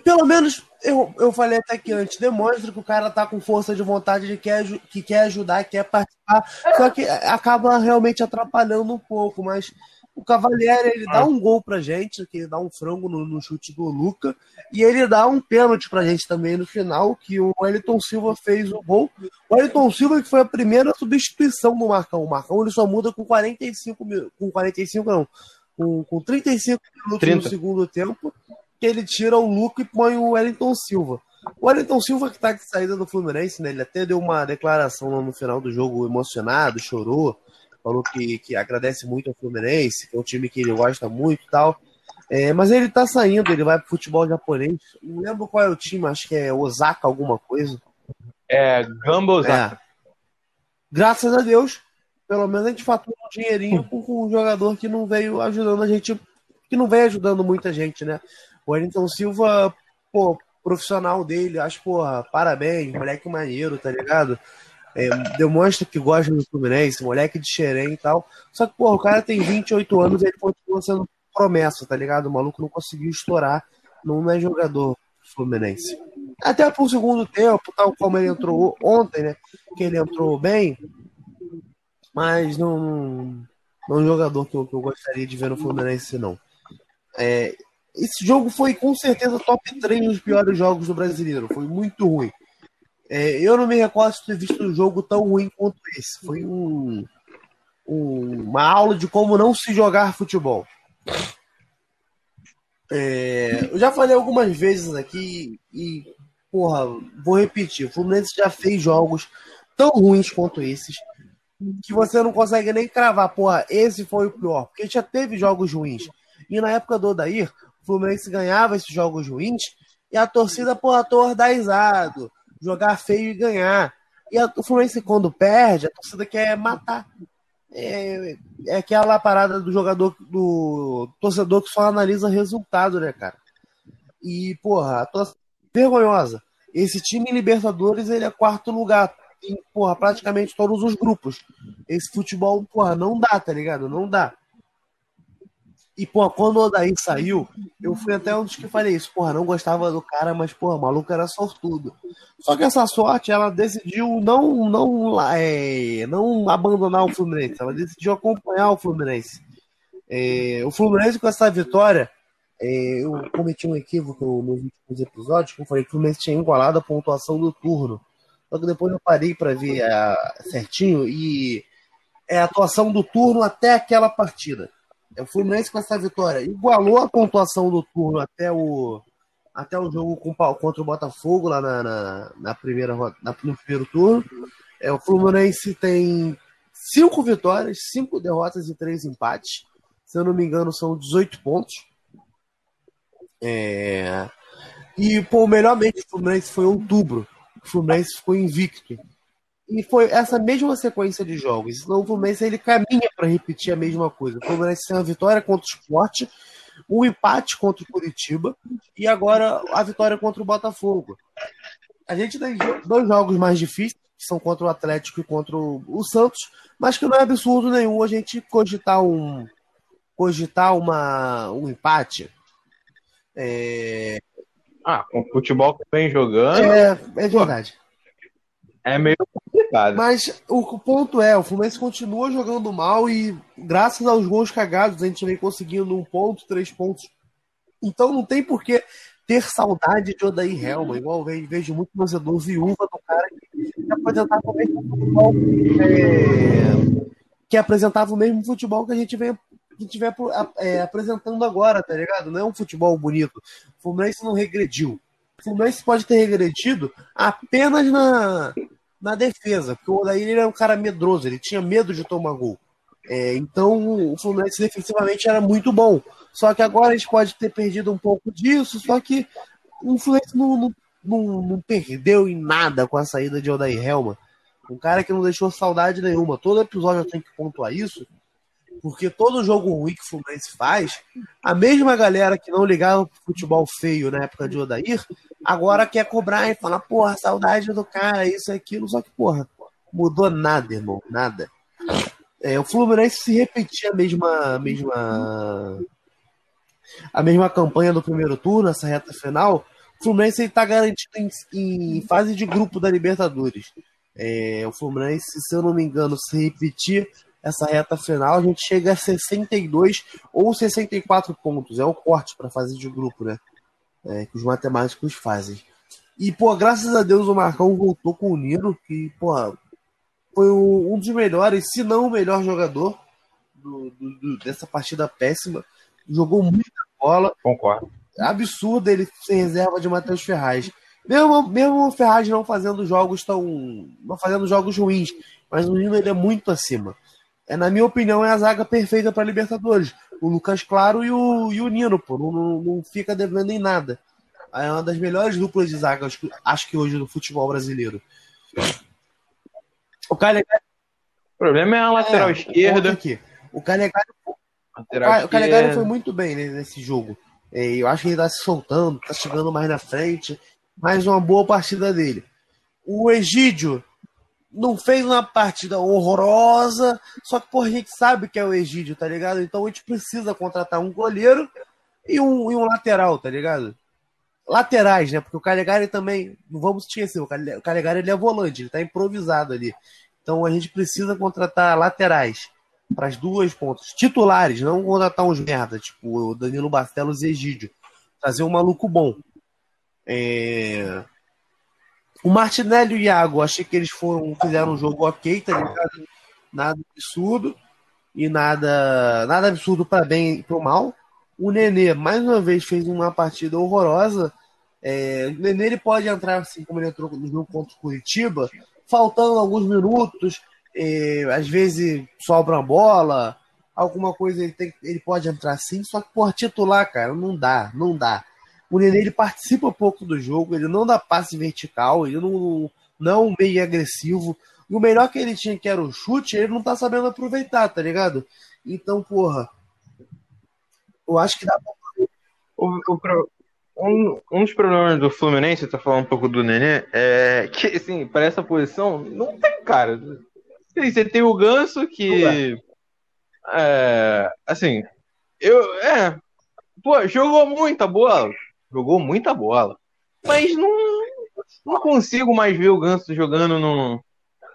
Pelo menos, eu, eu falei até que antes, demonstra que o cara tá com força de vontade de quer, que quer ajudar, quer participar, só que acaba realmente atrapalhando um pouco, mas o Cavalieri, ele dá ah. um gol pra gente, que ele dá um frango no, no, chute do Luca, e ele dá um pênalti pra gente também no final, que o Wellington Silva fez o gol. O Wellington Silva que foi a primeira substituição do Marcão. O Marcão ele só muda com 45 minutos, com 45 não, com, com 35 minutos 30. no segundo tempo, que ele tira o Luca e põe o Wellington Silva. O Wellington Silva que tá de saída do Fluminense, né, ele até deu uma declaração no final do jogo emocionado, chorou, falou que, que agradece muito ao Fluminense, que é um time que ele gosta muito e tal. É, mas ele tá saindo, ele vai pro futebol japonês. Não lembro qual é o time, acho que é Osaka alguma coisa. É, Gamba Osaka. É. Graças a Deus, pelo menos a gente fatura um dinheirinho com, com um jogador que não veio ajudando a gente, que não veio ajudando muita gente, né? O Wellington Silva, pô, profissional dele, acho, porra, parabéns, moleque maneiro, tá ligado? é, demonstra que gosta do Fluminense, moleque de xerém e tal. Só que, porra, o cara tem 28 anos e ele continua sendo promessa, tá ligado? O maluco não conseguiu estourar, não é jogador Fluminense. Até pro segundo tempo, tal como ele entrou ontem, né? Que ele entrou bem, mas não, não é um jogador que eu, que eu gostaria de ver no Fluminense, não. É, esse jogo foi com certeza top 3 dos piores jogos do brasileiro. Foi muito ruim. É, eu não me recordo de ter visto um jogo tão ruim quanto esse. Foi um, um, uma aula de como não se jogar futebol. É, eu já falei algumas vezes aqui e, porra, vou repetir. O Fluminense já fez jogos tão ruins quanto esses que você não consegue nem cravar, porra, esse foi o pior. Porque já teve jogos ruins. E na época do Odair, Fluminense ganhava esses jogos ruins e a torcida, porra, tordazado jogar feio e ganhar. E a, o Fluminense, quando perde, a torcida quer matar. É, é aquela parada do jogador, do torcedor que só analisa resultado, né, cara? E, porra, a torcida vergonhosa. Esse time Libertadores, ele é quarto lugar em, porra, praticamente todos os grupos. Esse futebol, porra, não dá, tá ligado? Não dá. E, pô, quando o Odaí saiu, eu fui até um dos que falei isso. Porra, não gostava do cara, mas, porra, o maluco era sortudo. Só que essa sorte, ela decidiu não, não, é, não abandonar o Fluminense. Ela decidiu acompanhar o Fluminense. É, o Fluminense, com essa vitória, é, eu cometi um equívoco nos últimos episódios, que eu falei que o Fluminense tinha igualado a pontuação do turno. Só que depois eu parei para ver a, certinho e é a atuação do turno até aquela partida. É, o Fluminense com essa vitória igualou a pontuação do turno até o, até o jogo com, contra o Botafogo lá na, na, na primeira, na, no primeiro turno. É, o Fluminense tem cinco vitórias, cinco derrotas e três empates. Se eu não me engano, são 18 pontos. É... E pô, o melhor do Fluminense foi outubro. O Fluminense ficou invicto. E foi essa mesma sequência de jogos. Então o Fluminense ele caminha para repetir a mesma coisa. O Fluminense tem uma vitória contra o Sport, um empate contra o Curitiba e agora a vitória contra o Botafogo. A gente tem dois jogos mais difíceis, que são contra o Atlético e contra o Santos, mas que não é absurdo nenhum a gente cogitar um cogitar uma, um empate. É... Ah, com o futebol que vem jogando. É, é verdade. É meio complicado. Mas o ponto é, o Fluminense continua jogando mal e graças aos gols cagados a gente vem conseguindo um ponto, três pontos. Então não tem por que ter saudade de Odair Helma, igual eu vejo muito torcedor viúva do cara que apresentava o mesmo futebol é, que apresentava o mesmo futebol que a gente vem que é, apresentando agora, tá ligado? Não é um futebol bonito. O Fluminense não regrediu. O Fluminense pode ter regredido apenas na, na defesa, porque o Odair era um cara medroso, ele tinha medo de tomar gol. É, então o Fluminense defensivamente era muito bom. Só que agora a gente pode ter perdido um pouco disso, só que o Fluminense não, não, não, não perdeu em nada com a saída de Odair Helma. Um cara que não deixou saudade nenhuma. Todo episódio eu tenho que pontuar isso, porque todo jogo ruim que o Fluminense faz, a mesma galera que não ligava pro futebol feio na época de Odair, agora quer cobrar e falar, porra, saudade do cara, isso e aquilo, só que, porra, mudou nada, irmão, nada. É, o Fluminense se repetia a mesma, a mesma a mesma campanha do primeiro turno, essa reta final, o Fluminense está garantido em, em, fase de grupo da Libertadores. É, o Fluminense, se eu não me engano, se repetir essa reta final, a gente chega a 62 ou 64 pontos. É o corte para fase de grupo, né? É, que os matemáticos fazem. E, pô, graças a Deus o Marcão voltou com o Niro, que, pô, foi um dos melhores, se não o melhor jogador do, do, do, dessa partida péssima. Jogou muita bola. Concordo. Absurdo ele ser reserva de Matheus Ferraz. Mesmo, mesmo o Ferraz não fazendo jogos tão. não fazendo jogos ruins, mas o Nino ele é muito acima. É, na minha opinião, é a zaga perfeita para Libertadores. O Lucas Claro e o, e o Nino, pô, não, não, não fica devendo em nada. É uma das melhores duplas de zaga, acho que, acho que hoje, no futebol brasileiro. O Calegari. O problema é a lateral é, esquerda. Aqui. O Calegari, o Calegari foi muito bem nesse jogo. É, eu acho que ele tá se soltando, tá chegando mais na frente. Mais uma boa partida dele. O Egídio não fez uma partida horrorosa, só que, porra, a gente sabe que é o Egídio, tá ligado? Então a gente precisa contratar um goleiro e um, e um lateral, tá ligado? Laterais, né? Porque o Calegari também, não vamos esquecer, o Calegari ele é volante, ele tá improvisado ali. Então a gente precisa contratar laterais para as duas pontas. Titulares, não contratar uns merda, tipo o Danilo Barcelos e Egídio. Trazer um maluco bom. É... O Martinelli e o Iago, achei que eles foram, fizeram um jogo ok, tá ligado? Nada absurdo. E nada, nada absurdo para bem e para mal. O Nenê, mais uma vez, fez uma partida horrorosa. É, o Nenê ele pode entrar, assim como ele entrou no jogo contra o Curitiba, faltando alguns minutos, é, às vezes sobra uma bola, alguma coisa ele, tem, ele pode entrar sim, só que por titular, cara, não dá, não dá. O Nenê ele participa pouco do jogo, ele não dá passe vertical, ele não, não é meio agressivo. E o melhor que ele tinha, que era o chute, ele não tá sabendo aproveitar, tá ligado? Então, porra, eu acho que dá pra. O, o, um, um dos problemas do Fluminense, tá falando um pouco do Nenê, é que, assim, para essa posição, não tem cara. Você tem o Ganso que. É, assim, eu. É. Pô, jogou muita bola. Jogou muita bola. Mas não, não consigo mais ver o Ganso jogando no,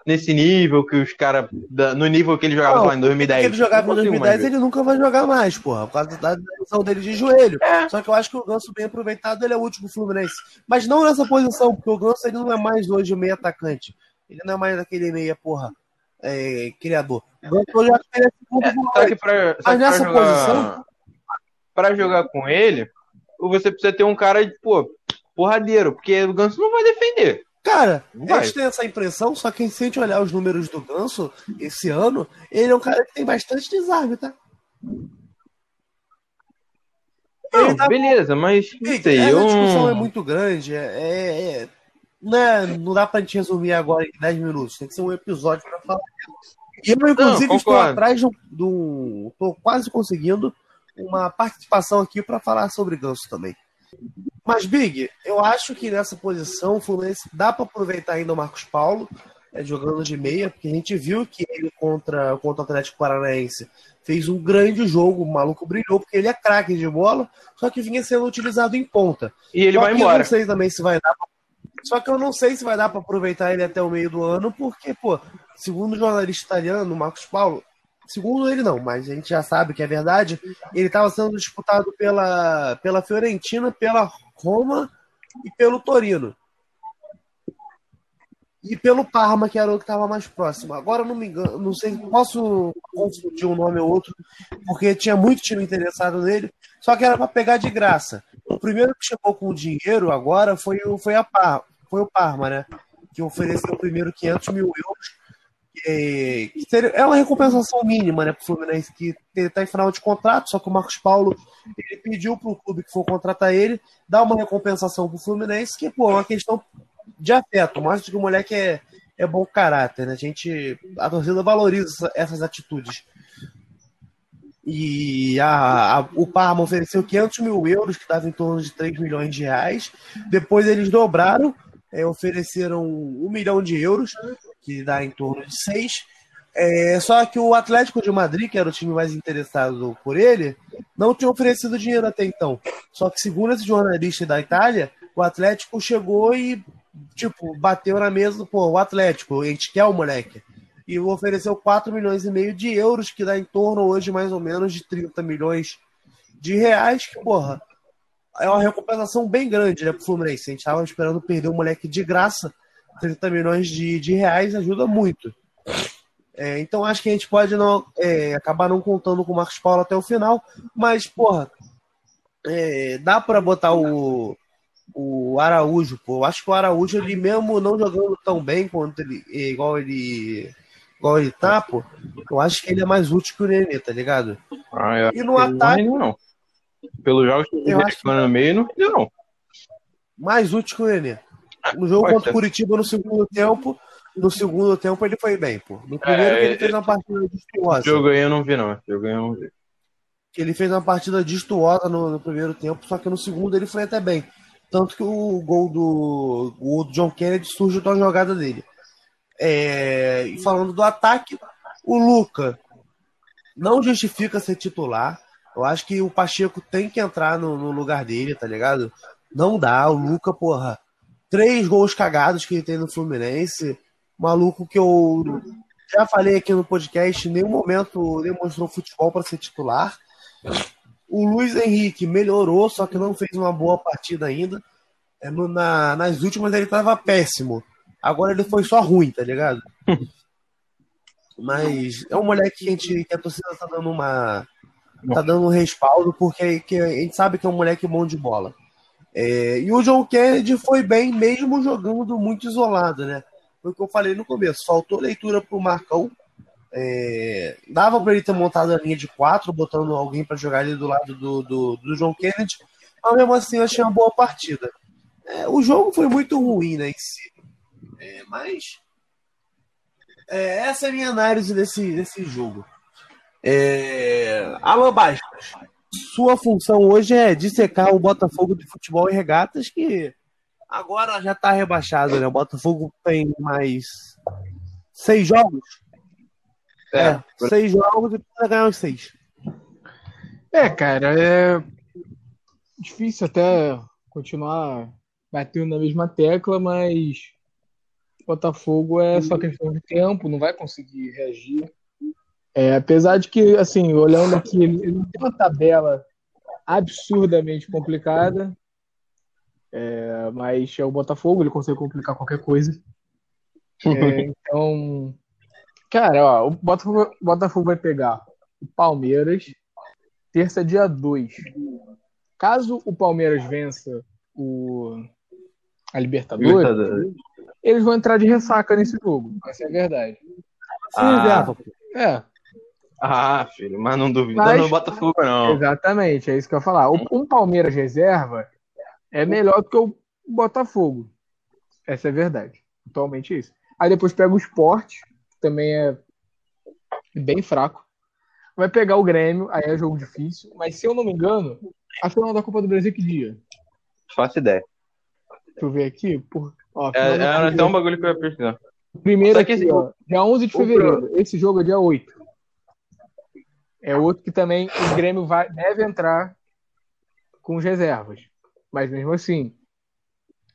nesse nível que os caras. No nível que ele jogava lá em 2010. ele jogava em 2010, ele nunca vai jogar mais, porra. Por causa da posição dele de joelho. É. Só que eu acho que o Ganso, bem aproveitado, ele é o último Fluminense. Mas não nessa posição, porque o Ganso ele não é mais hoje o meio atacante. Ele não é mais aquele meia, porra é, criador. É só que pra, só Mas nessa jogar, posição. Pra jogar com ele, você precisa ter um cara de, pô, porradeiro, porque o Ganso não vai defender. Cara, vai. a gente tem essa impressão, só que se a gente olhar os números do Ganso esse ano, ele é um cara que tem bastante desarme, tá? Não, tá... beleza, mas não sei, essa eu... discussão é muito grande, é, é, é não, é, não dá pra gente resumir agora em 10 minutos. Tem que ser um episódio pra falar. E eu, inclusive, não, estou atrás do, Estou quase conseguindo uma participação aqui para falar sobre Ganso também. Mas, Big, eu acho que nessa posição o Fluminense dá para aproveitar ainda o Marcos Paulo é, jogando de meia, porque a gente viu que ele contra, contra o Atlético Paranaense fez um grande jogo, o maluco brilhou, porque ele é craque de bola, só que vinha sendo utilizado em ponta. E ele só vai embora. Eu não sei também se vai dar pra Só que eu não sei se vai dar para aproveitar ele até o meio do ano, porque, pô, segundo o jornalista italiano, Marcos Paulo, segundo ele não, mas a gente já sabe que é verdade, ele estava sendo disputado pela, pela Fiorentina, pela Roma e pelo Torino. E pelo Parma, que era o que estava mais próximo. Agora não me engano, não sei, posso confundir um nome ou outro, porque tinha muito time interessado nele, só que era para pegar de graça. O primeiro que chegou com o dinheiro agora foi, foi, a foi o Parma, né? Que ofereceu o primeiro 500 mil euros é, é uma recompensação mínima né, para o Fluminense, que está em final de contrato, só que o Marcos Paulo ele pediu para o clube que for contratar ele dar uma recompensação para o Fluminense, que pô, é uma questão de afeto, mais do que o moleque é, é bom caráter. Né? A gente, a torcida valoriza essas atitudes. E a, a, o Parma ofereceu 500 mil euros, que dava em torno de 3 milhões de reais. Depois eles dobraram, é, ofereceram 1 milhão de euros que dá em torno de 6. É, só que o Atlético de Madrid, que era o time mais interessado por ele, não tinha oferecido dinheiro até então. Só que, segundo esse jornalista da Itália, o Atlético chegou e, tipo, bateu na mesa, pô, o Atlético, a gente quer o moleque. E ofereceu 4 milhões e meio de euros, que dá em torno hoje mais ou menos de 30 milhões de reais, que, porra, é uma recompensação bem grande, né, pro Fluminense. A gente tava esperando perder o moleque de graça 30 milhões de, de reais ajuda muito. É, então acho que a gente pode não, é, acabar não contando com o Marcos Paulo até o final, mas, porra, é, dá para botar o, o Araújo, pô. Eu acho que o Araújo, ele mesmo não jogando tão bem quanto ele, igual ele igual ele tá, pô, eu acho que ele é mais útil que o Nenê, tá ligado? Ah, e no ataque. Não, não. Pelo jogo que acho que... no meio, não, não. Mais útil que o Nenê. No jogo contra o Curitiba, no segundo tempo, no segundo tempo ele foi bem, pô. No primeiro é, ele fez uma partida destruosa. Jogo aí eu não vi, não. Jogo aí eu não vi. Ele fez uma partida destruosa no, no, primeiro tempo, só que no segundo ele foi até bem. Tanto que o gol do, o do John Kennedy surge da jogada dele. É, e falando do ataque, o Luca não justifica ser titular. Eu acho que o Pacheco tem que entrar no, no lugar dele, tá ligado? Não dá. O Luca, porra, três gols cagados que ele tem no Fluminense. Maluco que eu já falei aqui no podcast, em nenhum momento demonstrou futebol para ser titular. O Luiz Henrique melhorou, só que não fez uma boa partida ainda. É, na, nas últimas ele estava péssimo. Agora ele foi só ruim, tá ligado? Mas é um moleque que a, gente, que a torcida tá dando uma. tá dando um respaldo, porque que a gente sabe que é um moleque bom de bola. É, e o John Kennedy foi bem, mesmo jogando muito isolado, né? Foi o que eu falei no começo. Faltou leitura pro Marcão. É, dava para ele ter montado a linha de quatro, botando alguém para jogar ali do lado do, do, do John Kennedy. Mas mesmo assim, eu achei uma boa partida. É, o jogo foi muito ruim, né, em si. É, mas é, essa é a minha análise desse, desse jogo. É, Alan Bastos, sua função hoje é dissecar o Botafogo de futebol e regatas, que agora já está rebaixado, né? O Botafogo tem mais seis jogos. É, é seis jogos e precisa ganhar os seis. É, cara, é difícil até continuar batendo na mesma tecla, mas Botafogo é só questão de tempo, não vai conseguir reagir. É, apesar de que, assim, olhando aqui, ele não tem uma tabela absurdamente complicada, é, mas é o Botafogo, ele consegue complicar qualquer coisa. É, então, cara, ó, o Botafogo, Botafogo vai pegar o Palmeiras, terça, dia 2. Caso o Palmeiras vença o, a Libertadores, Libertadores, eles vão entrar de ressaca nesse jogo. Essa é a verdade. Ah, é. Ah, filho, mas não duvida mas, no Botafogo, não. Exatamente, é isso que eu ia falar. Um Palmeiras reserva é melhor do que o Botafogo. Essa é a verdade. Atualmente é isso. Aí depois pega o esporte, que também é bem fraco. Vai pegar o Grêmio, aí é jogo difícil. Mas se eu não me engano, a final da Copa do Brasil é que dia? Faço ideia. Deixa eu ver aqui. Por... Ó, é, é até um bagulho que eu ia pesquisar. Primeiro aqui, assim, ó, dia 11 de fevereiro. Esse jogo é dia 8. É outro que também o Grêmio vai, deve entrar com as reservas. Mas mesmo assim,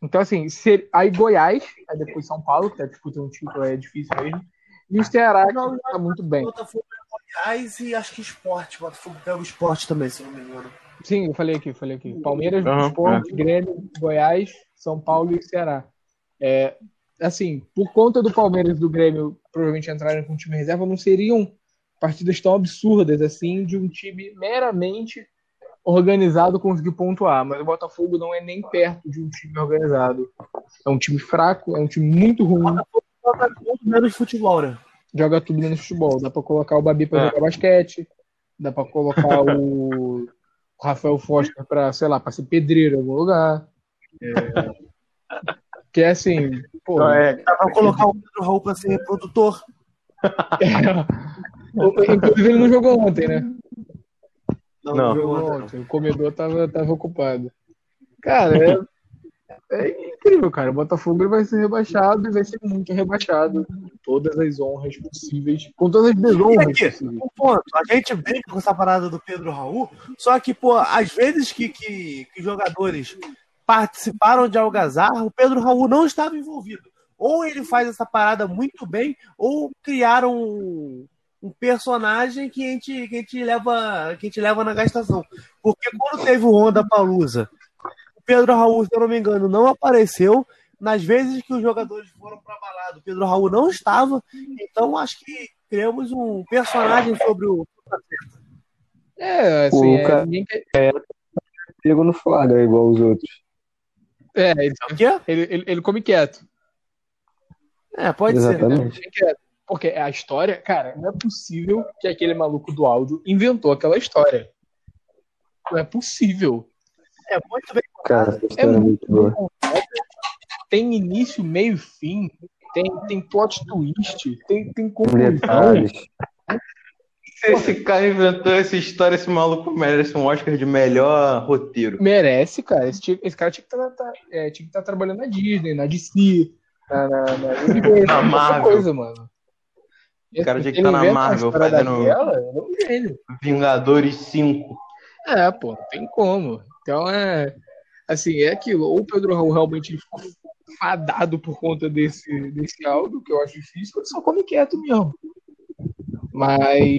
Então, assim, ser... aí Goiás, aí depois São Paulo, que tá disputando um título, é difícil mesmo. E o Ceará, que tá muito bem. Botafogo é Goiás e acho que esporte. Botafogo pega o esporte também, se não me engano. Sim, eu falei aqui, falei aqui. Palmeiras, Uhum, Esporte, Grêmio, Goiás, São Paulo e Ceará. É, assim, por conta do Palmeiras e do Grêmio provavelmente entrarem com time reserva, não seriam partidas tão absurdas assim de um time meramente organizado conseguir pontuar. Mas o Botafogo não é nem perto de um time organizado. É um time fraco, é um time muito ruim, Joga muito menos futebol, né? joga tudo menos futebol. Dá pra colocar o Babi pra É. jogar basquete, dá pra colocar o Rafael Foster pra, sei lá, pra ser pedreiro em algum lugar. É... Que é assim, pô, É, Dá pra colocar o Pedro Raul pra ser produtor. Inclusive ele não jogou ontem, né? Não. Jogou ontem. O comedor tava, tava ocupado. Cara, é, é incrível, cara. O Botafogo vai ser rebaixado e vai ser muito rebaixado. Com todas as honras possíveis. Com todas as desonras E aqui? Um ponto, a gente brinca com essa parada do Pedro Raul, só que, pô, às vezes que, que, que jogadores participaram de algazarra, o Pedro Raul não estava envolvido. Ou ele faz essa parada muito bem, ou criaram um, personagem que a, gente, que, a gente leva, que a gente leva na gastação. Porque quando teve o Honda Palusa, o Pedro Raul, se eu não me engano, não apareceu. Nas vezes que os jogadores foram para balada, o Pedro Raul não estava. Então acho que criamos um personagem sobre o. É, assim, O é, cara- ninguém quer- Pego no flagra igual os outros. é, ele, O quê? ele, ele, ele come quieto. É, pode ser. Exatamente. Come quieto. Porque a história, cara, não é possível que aquele maluco do áudio inventou aquela história. Não é possível. É muito bem Cara, essa história é muito boa. Tem início, meio e fim. Tem, tem plot twist. Tem, tem conclusão. Se esse cara inventou essa história, esse maluco merece um Oscar de melhor roteiro. Merece, cara. Esse, esse cara tinha que estar trabalhando na Disney, na DC, na, na, na Na qualquer Marvel. coisa, mano. O cara tinha que estar na inventa uma Marvel fazendo daquela. Vingadores 5. É, pô, não tem como. Então é. Assim, é aquilo. Ou o Pedro Raul realmente ficou fadado por conta desse, desse áudio, que eu acho difícil, ou ele só come quieto mesmo. Mas.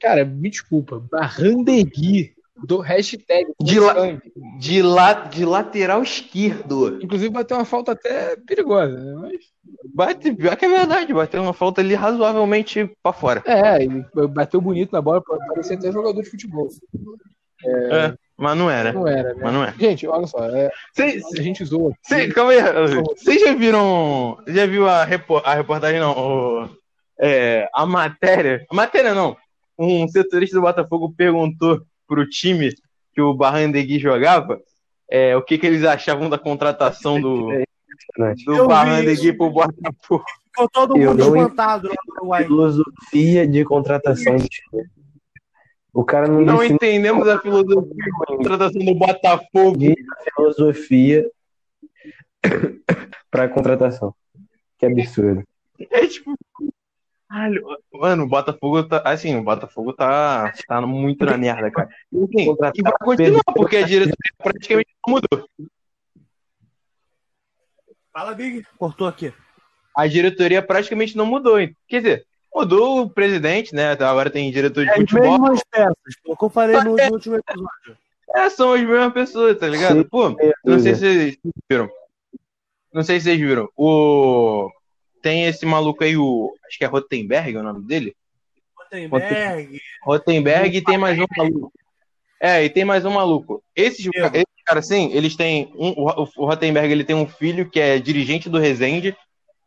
Cara, me desculpa. Barrandegui do hashtag. De la-. De, la... de lateral esquerdo. Inclusive bateu uma falta até perigosa, né? Mas. Bate, pior que é verdade, bateu uma falta ali razoavelmente pra fora. É, ele bateu bonito na bola, parecia até jogador de futebol. É, mas não era. Não era, né? Mas não é. Gente, olha só, é, a gente zoa. cê- calma aí. Vocês já viram. Já viu a, repo- a reportagem, não? o- é, a matéria. A matéria não. Um setorista do Botafogo perguntou pro time que o Barrandegui jogava é, o que, que eles achavam da contratação do, Impressionante. Eu do vi Barrandegui pro Botafogo. Ficou todo Eu mundo não- espantado lá no Uruguai. Filosofia de contratação do time. O cara não, Não define entendemos a filosofia da contratação do Botafogo. a filosofia pra contratação. Que absurdo. É tipo. Mano, o Botafogo tá. Assim, o Botafogo tá, tá muito na merda, cara. E, assim, e vai continuar, porque a diretoria praticamente não mudou. Fala, Big. Cortou aqui. A diretoria praticamente não mudou. hein? Quer dizer, mudou o presidente, né? Agora tem diretor de É as futebol. mesmas peças, pô, que eu falei no, no último episódio. É, são as mesmas pessoas, tá ligado? Pô, não sei se vocês viram. Não sei se vocês viram. O. Tem esse maluco aí, o. Acho que é Rotenberg é o nome dele. Rotenberg. Rotenberg e tem mais um maluco. É, e tem mais um maluco. Esses, esses caras, assim, eles têm. Um, o Rotenberg ele tem um filho que é dirigente do Resende,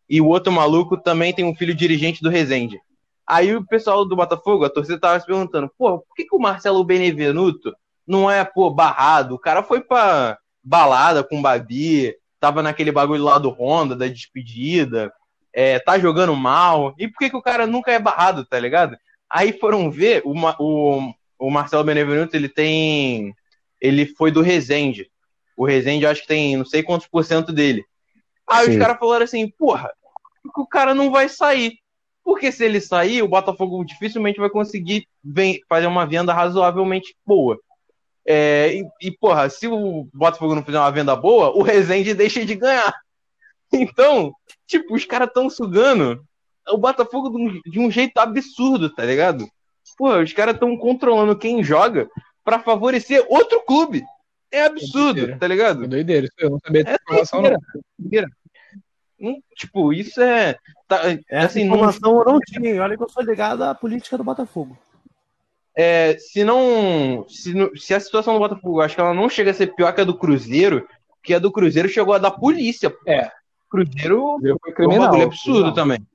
e o outro maluco também tem um filho dirigente do Resende. Aí o pessoal do Botafogo, a torcida tava se perguntando, pô, por que, que o Marcelo Benevenuto não é, pô, barrado? O cara foi pra balada com o Babi, tava naquele bagulho lá do Honda, da despedida, é, tá jogando mal. E por que, que o cara nunca é barrado, tá ligado? Aí foram ver, o, o, o Marcelo Benevenuto, ele tem. Ele foi do Resende. O Resende, acho que tem não sei quantos por cento dele. Aí os Sim. caras falaram assim, porra, o cara não vai sair. Porque se ele sair, o Botafogo dificilmente vai conseguir fazer uma venda razoavelmente boa. É, e, e, porra, se o Botafogo não fizer uma venda boa, o Rezende deixa de ganhar. Então, tipo, os caras tão sugando o Botafogo de um, de um, jeito absurdo, tá ligado? Pô, os caras tão controlando quem joga para favorecer outro clube. É absurdo, é tá ligado? É doideira, eu não sabia dessa é informação, não. Doideira. Hum, tipo, isso é. Tá, Essa assim, informação não... eu não tinha. Olha que eu sou ligado à política do Botafogo. É, se não. Se, se, a situação do Botafogo, acho que ela não chega a ser pior que a do Cruzeiro, que a do Cruzeiro chegou a dar polícia. É. Cruzeiro foi criminal, um absurdo também.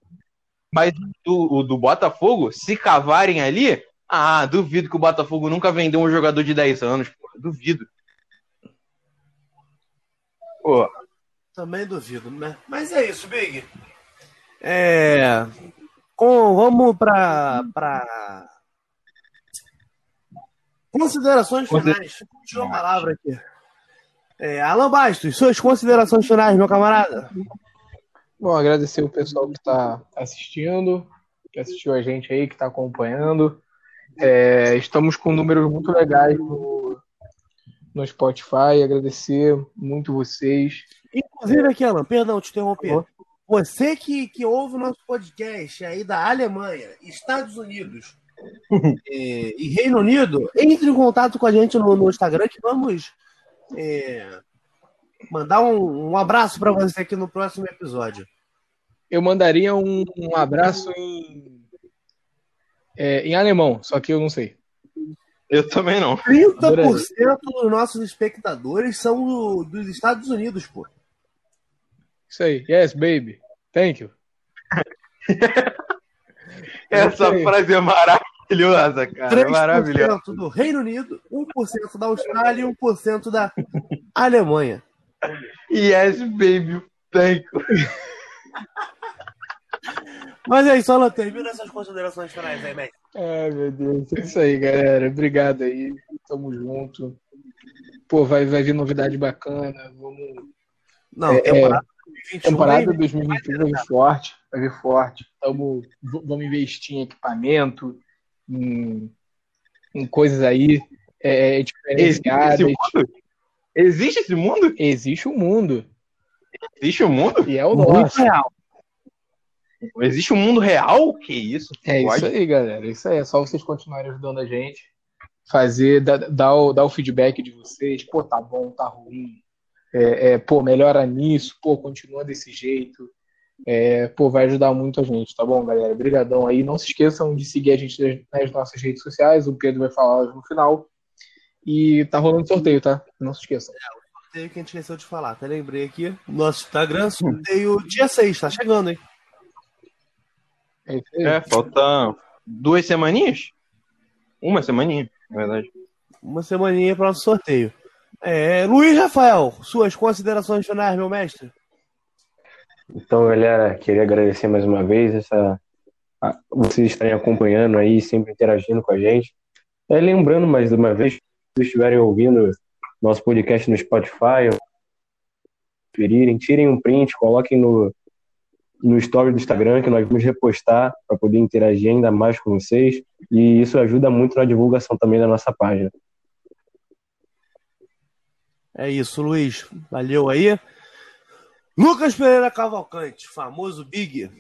Mas do, o do Botafogo, se cavarem ali, ah, duvido que o Botafogo nunca vendeu um jogador de 10 anos, porra, duvido. Pô. Também duvido, né? Mas é isso, Big. É. Com, vamos para pra... Considerações finais. Última a palavra aqui. É, Alan Bastos, suas considerações finais, meu camarada. Bom, agradecer o pessoal que está assistindo, que assistiu a gente aí, que está acompanhando. É, estamos com números muito legais no, no Spotify. Agradecer muito vocês. Inclusive aqui, Alan, perdão te interromper. Você que, que ouve o nosso podcast aí da Alemanha, Estados Unidos e, e, Reino Unido, entre em contato com a gente no, no Instagram que vamos é, mandar um, um abraço para você aqui no próximo episódio. Eu mandaria um, um abraço em, é, em alemão, só que eu não sei. Eu também não. 30% dos nossos espectadores são do, dos Estados Unidos, pô. Isso aí. Yes, baby. Thank you. Essa frase é maravilhosa, cara. 3% maravilhosa. do Reino Unido, 1% da Austrália e 1% da Alemanha. Yes, baby. Thank you. Mas é isso, Alan, termina essas considerações finais aí, Mac. Ai, meu Deus. É isso aí, galera. Obrigado aí. Tamo junto. Pô, vai, vai vir novidade bacana. Vamos. Não, é, temporada, é, temporada 2021 vai vir forte. Vai vir forte. Tamo, vamos investir em equipamento, em, em coisas aí é, diferenciadas. Existe esse mundo? Existe o um mundo. Existe o um mundo? E é o nosso. real. Existe um mundo real? Que isso? É Pode? isso aí, galera. Isso aí. É só vocês continuarem ajudando a gente. Fazer, dar, dar, o, dar o feedback de vocês. Pô, tá bom, tá ruim. É, é, pô, melhora nisso. Pô, continua desse jeito. É, pô, vai ajudar muito a gente, tá bom, galera? Obrigadão aí. Não se esqueçam de seguir a gente nas nossas redes sociais. O Pedro vai falar no final. E tá rolando sorteio, tá? Não se esqueçam. É, o sorteio que a gente esqueceu de falar. Até lembrei aqui. Nosso Instagram, sorteio dia 6, tá chegando, hein? É, é falta duas semaninhas? Uma semaninha, na verdade. Uma semaninha para o nosso sorteio. É, Luiz Rafael, suas considerações finais, meu mestre? Então, galera, queria agradecer mais uma vez essa a, vocês estarem acompanhando aí, sempre interagindo com a gente. É, lembrando mais uma vez, se vocês estiverem ouvindo nosso podcast no Spotify, preferirem, tirem um print, coloquem no, no story do Instagram, que nós vamos repostar para poder interagir ainda mais com vocês. E isso ajuda muito na divulgação também da nossa página. É isso, Luiz. Valeu aí. Lucas Pereira Cavalcante, famoso Big.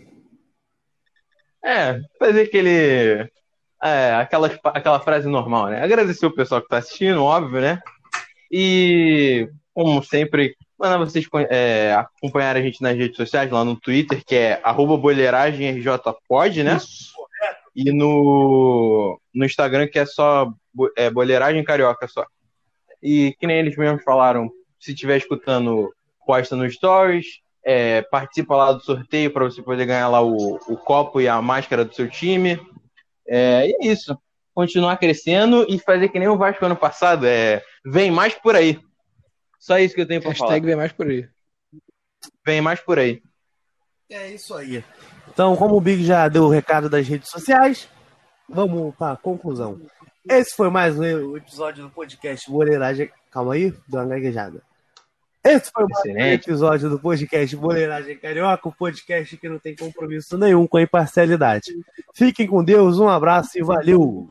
É, fazer aquele. É, aquela, aquela frase normal, né? Agradecer o pessoal que está assistindo, óbvio, né? E, como sempre, Mandar vocês é, acompanhar a gente nas redes sociais, lá no Twitter, que é boleiragemrjpod, né? Isso. E no, no Instagram, que é só é, boleiragem carioca só. E que nem eles mesmos falaram, se estiver escutando, posta no Stories, é, participa lá do sorteio para você poder ganhar lá o, o copo e a máscara do seu time. É, e é isso. Continuar crescendo e fazer que nem o Vasco ano passado. É, vem mais por aí. Só isso que eu tenho pra Hashtag falar. vem mais por aí. Vem mais por aí. É isso aí. Então, como o Big já deu o recado das redes sociais, vamos para a conclusão. Esse foi mais um episódio do podcast Boleiragem. Calma aí, deu uma gaguejada. Esse foi mais um episódio do podcast Boleiragem Carioca, o um podcast que não tem compromisso nenhum com a imparcialidade. Fiquem com Deus, um abraço e valeu!